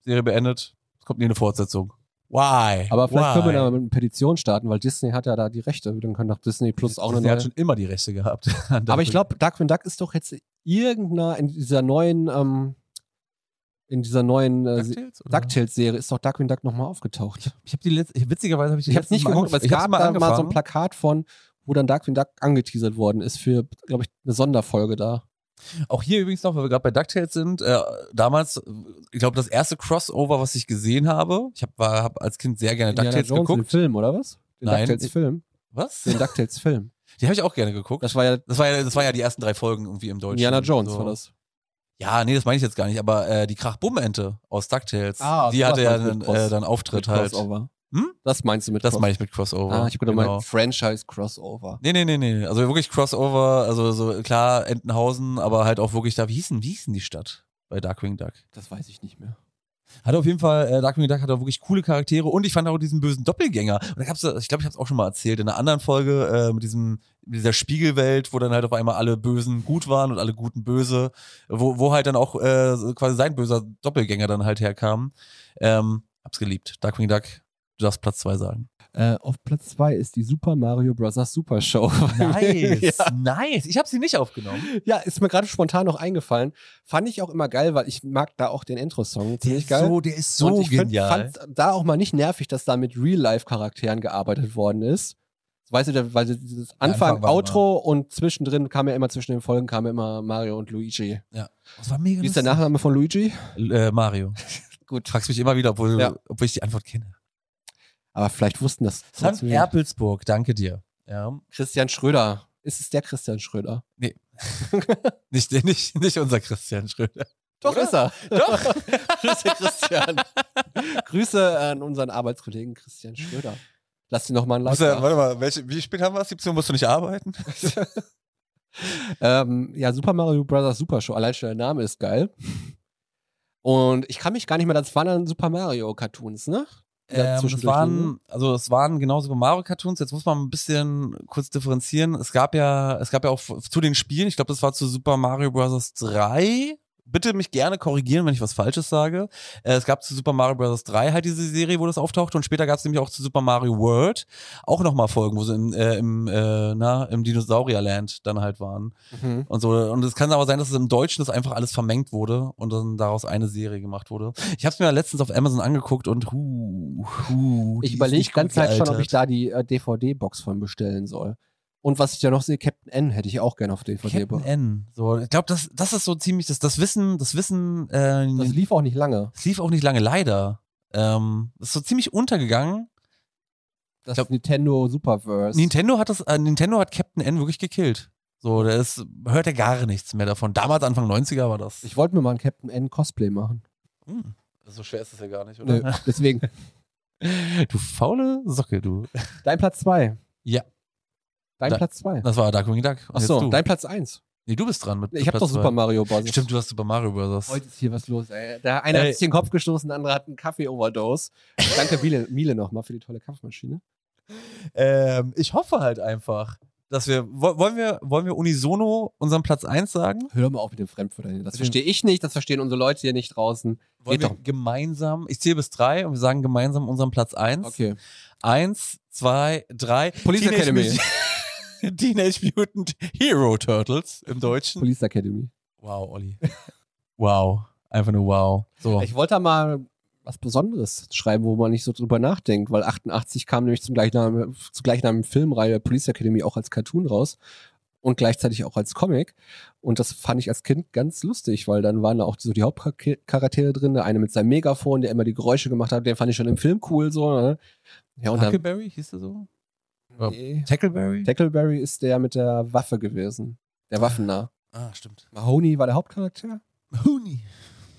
Serie beendet. Es kommt nie eine Fortsetzung. Why? Aber vielleicht Why? können wir da mit einer Petition starten, weil Disney hat ja da die Rechte. Dann kann doch Disney Plus auch eine Disney neue. hat schon immer die Rechte gehabt. <laughs> Aber ich glaube, Darkwing Duck ist doch jetzt irgendeiner in dieser neuen, ähm, in dieser neuen äh? DuckTales-Serie ist doch Darkwing Duck nochmal aufgetaucht. Ich habe die letzte, ich- witzigerweise habe ich die Ich habe nicht mal geguckt, aber es ich gab da mal so ein. Plakat von, wo dann Darkwing Duck angeteasert worden ist für, glaube ich, eine Sonderfolge da. Auch hier übrigens noch, weil wir gerade bei DuckTales sind, äh, damals, ich glaube, das erste Crossover, was ich gesehen habe, ich habe hab als Kind sehr gerne Indiana DuckTales Jones, den geguckt. Film, oder was? Den Nein. DuckTales-Film. Was? Den DuckTales-Film. <laughs> Die habe ich auch gerne geguckt. Das war ja Das war ja, das war ja die ersten drei Folgen irgendwie im Deutschen. Indiana Jones, so. war das. Ja, nee, das meine ich jetzt gar nicht, aber äh, die Krachbumm-Ente aus DuckTales, Ah, die hatte ja einen Cross- äh, dann Auftritt halt. Crossover. Hm? Das meinst du mit Das Cross- meine ich mit Crossover. Ah, ich habe genau. gemeint Franchise-Crossover. Nee, nee, nee, nee. Also wirklich Crossover, also so klar, Entenhausen, aber halt auch wirklich da, wie hieß denn, wie hieß denn die Stadt bei Darkwing Duck? Das weiß ich nicht mehr. Hat auf jeden Fall, äh, Darkwing Duck hat auch wirklich coole Charaktere und ich fand auch diesen bösen Doppelgänger. Und da gab's, ich glaube, ich habe es auch schon mal erzählt, in einer anderen Folge äh, mit diesem, mit dieser Spiegelwelt, wo dann halt auf einmal alle Bösen gut waren und alle Guten böse, wo, wo halt dann auch äh, quasi sein böser Doppelgänger dann halt herkam. Ähm, hab's geliebt. Darkwing Duck, du darfst Platz zwei sagen. Äh, auf Platz 2 ist die Super Mario Bros. Super Show. <laughs> ja. nice. Ich habe sie nicht aufgenommen. ja, ist mir gerade spontan noch eingefallen. Fand ich auch immer geil, weil ich mag da auch den Intro-Song Der ziemlich ist, geil. so, der ist so Und ich find- genial. fand da auch mal nicht nervig, dass da mit Real-Life-Charakteren gearbeitet worden ist. Weißt du, weil dieses Anfang, Anfang Outro und zwischendrin kam ja immer zwischen den Folgen kam ja immer Mario und Luigi. das war mega Wie ist der. Nachname von Luigi? Äh, Mario. <laughs> Gut. Fragst mich immer wieder, obwohl, Ja. obwohl ich die Antwort kenne. Aber vielleicht wussten das trotzdem Erpelsburg, danke dir. Ja. Christian Schröder. Ist es der Christian Schröder? <laughs> Nicht, nicht, nicht unser Christian Schröder. Doch, Oder? ist er. Doch. <laughs> Grüße, Christian. Grüße an unseren Arbeitskollegen Christian Schröder. Lass ihn noch mal ein Like er, warte mal, welche, wie spät haben wir es? 17 Uhr musst du nicht arbeiten? <laughs> ähm, ja, Super Mario Bros. Super Show. Allein schon der Name ist geil. Und ich kann mich gar nicht mehr, das waren dann Super Mario Cartoons, ne? Da Ähm, liegen. waren, also es waren genauso wie Mario Cartoons. Jetzt muss man ein bisschen kurz differenzieren. Es gab ja, es gab ja auch zu den Spielen, ich glaube, das war zu Super Mario Bros. 3. Bitte mich gerne korrigieren, wenn ich was Falsches sage. Äh, es gab zu Super Mario Bros. 3 halt diese Serie, wo das auftauchte und später gab es nämlich auch zu Super Mario World auch nochmal Folgen, wo sie im, äh, im, äh, na, im Dinosaurierland dann halt waren. Mhm. und so. Und es kann aber sein, dass es im Deutschen das einfach alles vermengt wurde und dann daraus eine Serie gemacht wurde. Ich habe es mir letztens auf Amazon angeguckt und hu, hu, Ich überlege nicht die ganze gut Zeit schon, ob ich da die äh, DVD-Box von bestellen soll. Und was ich ja noch sehe, Captain N hätte ich auch gerne auf DVD. Captain N. So, ich glaube, das, das ist so ziemlich das, das Wissen, das Wissen, äh, Das lief auch nicht lange. es lief auch nicht lange, leider. Ähm, das ist so ziemlich untergegangen. Das glaub- Nintendo Superverse. Nintendo hat das, äh, Nintendo hat Captain N wirklich gekillt. So, da ist, hört er gar nichts mehr davon. Damals, Anfang 90er, war das. ich wollte mir mal ein Captain N Cosplay machen. Hm, so schwer ist es ja gar nicht, Nö, oder? deswegen. <laughs> Du faule Socke, du. Dein Platz 2. Ja. Dein Da- Platz 2. Das war Darkwing Duck. Achso, dein Platz 1. Nee, du bist dran mit Ich habe doch. Super Mario Bros. Stimmt, du hast Super Mario Bros. Heute ist hier was los, ey. Der eine Ey. hat sich den Kopf gestoßen, der andere hat einen Kaffee-Overdose. Danke, Miele, <laughs> Miele nochmal für die tolle Kaffeemaschine. Ähm, ich hoffe halt einfach, dass wir. wo- Wollen wir, wollen wir unisono unseren Platz 1 sagen? Hör mal auf mit dem Fremdwörtern hier. Das verstehe ich nicht, das verstehen unsere Leute hier nicht draußen. Wollen Geht wir doch. gemeinsam. Ich zähle bis drei und wir sagen gemeinsam unseren Platz 1. Okay. Eins, zwei, drei. Police Teenage Academy. <laughs> <laughs> Teenage Mutant Hero Turtles im Deutschen. Police Academy. Wow, Olli. <laughs> wow. Einfach nur wow. So. Ich wollte da mal was Besonderes schreiben, wo man nicht so drüber nachdenkt, weil 88 kam nämlich zum Gleichnamigen, zur gleichnamigen Filmreihe Police Academy auch als Cartoon raus und gleichzeitig auch als Comic. Und das fand ich als Kind ganz lustig, weil dann waren da auch so die Hauptcharaktere drin, der eine mit seinem Megafon, der immer die Geräusche gemacht hat, den fand ich schon im Film cool so. Ne? Ja, und dann, Huckleberry hieß der so? Nee. Tackleberry? Tackleberry ist der mit der Waffe gewesen. Der Waffennah. ah, stimmt. Mahoney war der Hauptcharakter. Huni.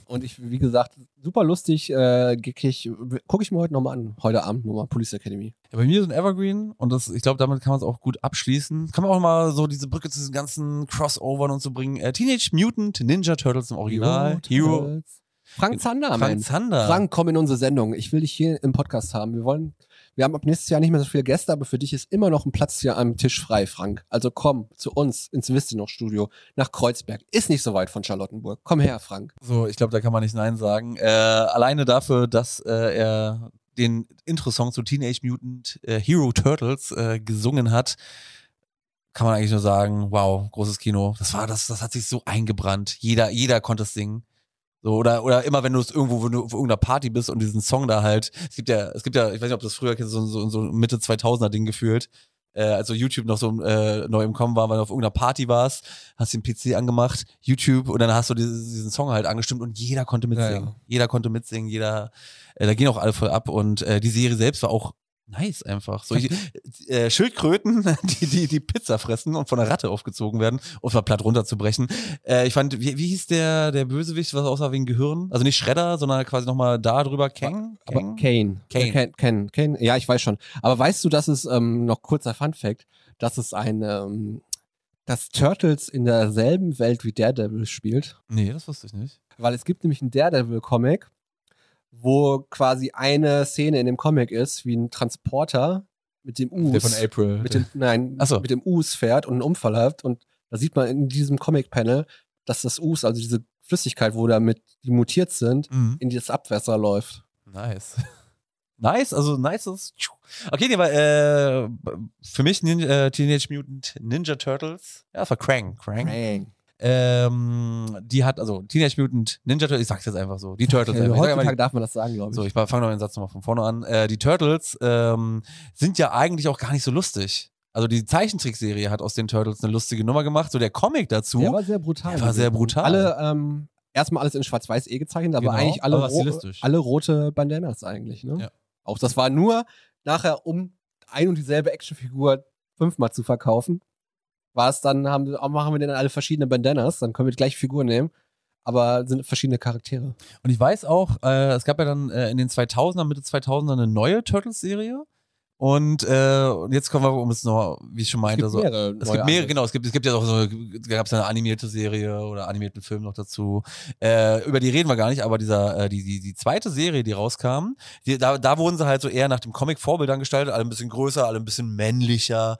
Und ich, wie gesagt, super lustig, äh, geckig. Gucke ich mir heute nochmal an. Heute Abend nochmal Police Academy. Ja, bei mir ist ein Evergreen und das, ich glaube, damit kann man es auch gut abschließen. Kann man auch mal so diese Brücke zu diesen ganzen Crossovern und so bringen. Äh, Teenage Mutant Ninja Turtles im Original. Hero. Turtles. Frank Zander, Frank. Zander. Frank, komm in unsere Sendung. Ich will dich hier im Podcast haben. Wir wollen, wir haben ab nächstes Jahr nicht mehr so viele Gäste, aber für dich ist immer noch ein Platz hier am Tisch frei, Frank. Also komm zu uns ins Wisst Studio nach Kreuzberg. Ist nicht so weit von Charlottenburg. Komm her, Frank. So, ich glaube, da kann man nicht Nein sagen. Äh, alleine dafür, dass äh, er den Intro-Song zu Teenage Mutant äh, Hero Turtles äh, gesungen hat, kann man eigentlich nur sagen, wow, großes Kino. Das war, das, das hat sich so eingebrannt. Jeder, jeder konnte es singen. So, oder, oder immer wenn du es irgendwo, wenn du auf irgendeiner Party bist und diesen Song da halt, es gibt ja, es gibt ja, ich weiß nicht, ob das früher kennst, so, so, so Mitte 2000er Ding gefühlt, äh, also YouTube noch so äh, neu im Kommen war, weil du auf irgendeiner Party warst, hast den PC angemacht, YouTube und dann hast du diesen, diesen Song halt angestimmt und jeder konnte mitsingen. Ja, ja. Jeder konnte mitsingen, jeder, äh, da gehen auch alle voll ab und äh, die Serie selbst war auch nice einfach. So, <laughs> ich, äh, Schildkröten, <laughs> die, die, die Pizza fressen und von einer Ratte aufgezogen werden, um mal platt runterzubrechen. Äh, ich fand, wie, wie hieß der, der Bösewicht, was aussah wie ein Gehirn? Also nicht Shredder, sondern quasi nochmal da drüber, Kang? Aber Kang? Kane. Kane. Äh, Kane. Kane. Kane. Ja, ich weiß schon. Aber weißt du, dass es, ähm, noch kurzer Fun Fact, dass es ein, ähm, dass Turtles in derselben Welt wie Daredevil spielt? Nee, das wusste ich nicht. Weil es gibt nämlich einen Daredevil-Comic, wo quasi eine Szene in dem Comic ist, wie ein Transporter mit dem Us. Der von April. mit dem, nein, so. mit dem Us fährt und einen Unfall hat. Und da sieht man in diesem Comic-Panel, dass das Us, also diese Flüssigkeit, wo damit die mutiert sind, Mhm. in das Abwasser läuft. Nice. <laughs> Nice, also nice ist. Okay, nee, aber äh, für mich Ninja, äh, Teenage Mutant Ninja Turtles, ja, das war Krang. Krang. Bang. Ähm, die hat, also Teenage Mutant Ninja Turtles, ich sag's jetzt einfach so, die Turtles. Ich sag heutzutage einfach, darf man das sagen, glaube ich. so, ich fange noch den Satz nochmal von vorne an. Äh, die Turtles ähm, sind ja eigentlich auch gar nicht so lustig. Also die Zeichentrickserie hat aus den Turtles eine lustige Nummer gemacht. So der Comic dazu. Der war sehr brutal. Der war sehr brutal. Alle, ähm, erstmal alles in Schwarz-Weiß eh gezeichnet, aber Genau, eigentlich alle, aber ro alle rote Bandanas eigentlich. Ne? Ja. Auch das war nur nachher, um ein und dieselbe Actionfigur fünfmal zu verkaufen. War es dann, haben, machen wir dann alle verschiedene Bandanas, dann können wir die gleiche Figur nehmen, aber sind verschiedene Charaktere. Und ich weiß auch, äh, es gab ja dann äh, in den 2000er, Mitte 2000er eine neue Turtles-Serie. Und, äh, jetzt kommen wir, um es noch, wie ich schon meinte, so. mehrere Es neue gibt mehrere, genau, es gibt, es gibt ja auch so, gab es eine animierte Serie oder animierten Film noch dazu. Äh, über die reden wir gar nicht, aber dieser, äh, die, die, die zweite Serie, die rauskam, die, da, da wurden sie halt so eher nach dem Comic-Vorbildern gestaltet, alle ein bisschen größer, alle ein bisschen männlicher.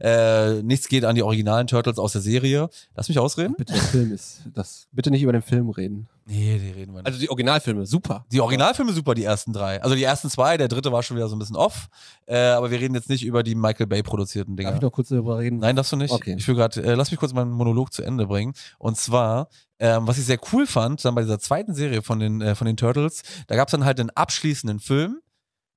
Äh, nichts geht an die originalen Turtles aus der Serie. Lass mich ausreden? Bitte, der Film ist, das, bitte nicht über den Film reden. Nee, die reden wir nicht. Also die Originalfilme, super. Die Originalfilme super, die ersten drei. Also die ersten zwei, der dritte war schon wieder so ein bisschen off. Äh, aber wir reden jetzt nicht über die Michael Bay produzierten Dinger. Darf ich noch kurz darüber reden? Nein, darfst du nicht. Okay. Ich will gerade, äh, lass mich kurz meinen Monolog zu Ende bringen. Und zwar, ähm, was ich sehr cool fand, dann bei dieser zweiten Serie von den, äh, von den Turtles, da gab es dann halt einen abschließenden Film.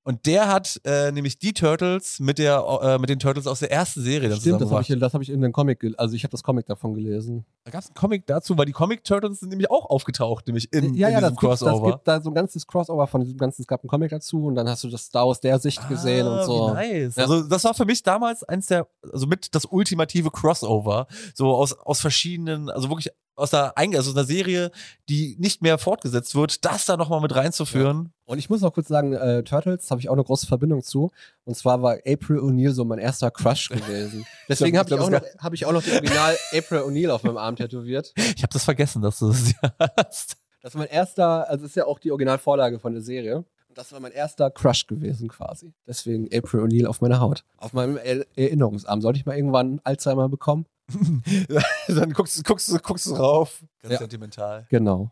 Und der hat äh, nämlich die Turtles mit der äh, mit den Turtles aus der ersten Serie dann Stimmt, das habe ich, das hab ich in einem Comic, also ich habe das Comic davon gelesen. Da gab es einen Comic dazu, weil die Comic Turtles sind nämlich auch aufgetaucht, nämlich in, ja, in ja, diesem das gibt, das Crossover. gibt da so ein ganzes Crossover von diesem ganzen, es gab einen Comic dazu und dann hast du das Star aus der Sicht gesehen Ah, und so. Wie nice. Ja. Also das war für mich damals eins der, also mit das ultimative Crossover. So aus, aus verschiedenen, also wirklich aus der, Einge- also einer Serie, die nicht mehr fortgesetzt wird, das da nochmal mit reinzuführen. Und ich muss noch kurz sagen, äh, Turtles habe ich auch eine große Verbindung zu. Und zwar war April O'Neil so mein erster Crush <laughs> gewesen. Deswegen habe ich, glaub, auch das noch- hab ich auch noch die Original <laughs> April O'Neil auf meinem Arm tätowiert. Ich habe das vergessen, dass du das hast. Das war mein erster, also ist ja auch die Originalvorlage von der Serie. Und das war mein erster Crush gewesen quasi. Deswegen April O'Neil auf meiner Haut. Auf meinem er Erinnerungsarm. Sollte ich mal irgendwann Alzheimer bekommen? <laughs> Dann guckst, guckst, du- guckst du rauf. Ganz Ja. sentimental. Genau.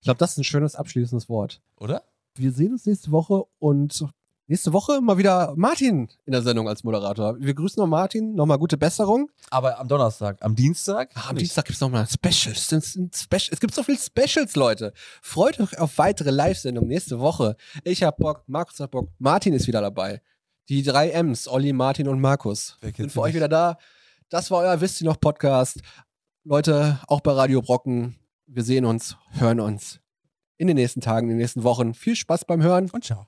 Ich glaube, das ist ein schönes abschließendes Wort. Oder? Wir sehen uns nächste Woche und nächste Woche mal wieder Martin in der Sendung als Moderator. Wir grüßen noch Martin, nochmal gute Besserung. Aber am Donnerstag. Am Dienstag? Ach, am Dienstag gibt es nochmal Specials. Es, gibt so viele Specials, Leute. Freut euch auf weitere Live-Sendungen nächste Woche. Ich hab Bock, Markus hat Bock, Martin ist wieder dabei. Die drei M's, Olli, Martin und Markus, sind für euch nicht? wieder da. Das war euer Wisst ihr noch Podcast. Leute, auch bei Radio Brocken. Wir sehen uns, hören uns in den nächsten Tagen, in den nächsten Wochen. Viel Spaß beim Hören. Und ciao.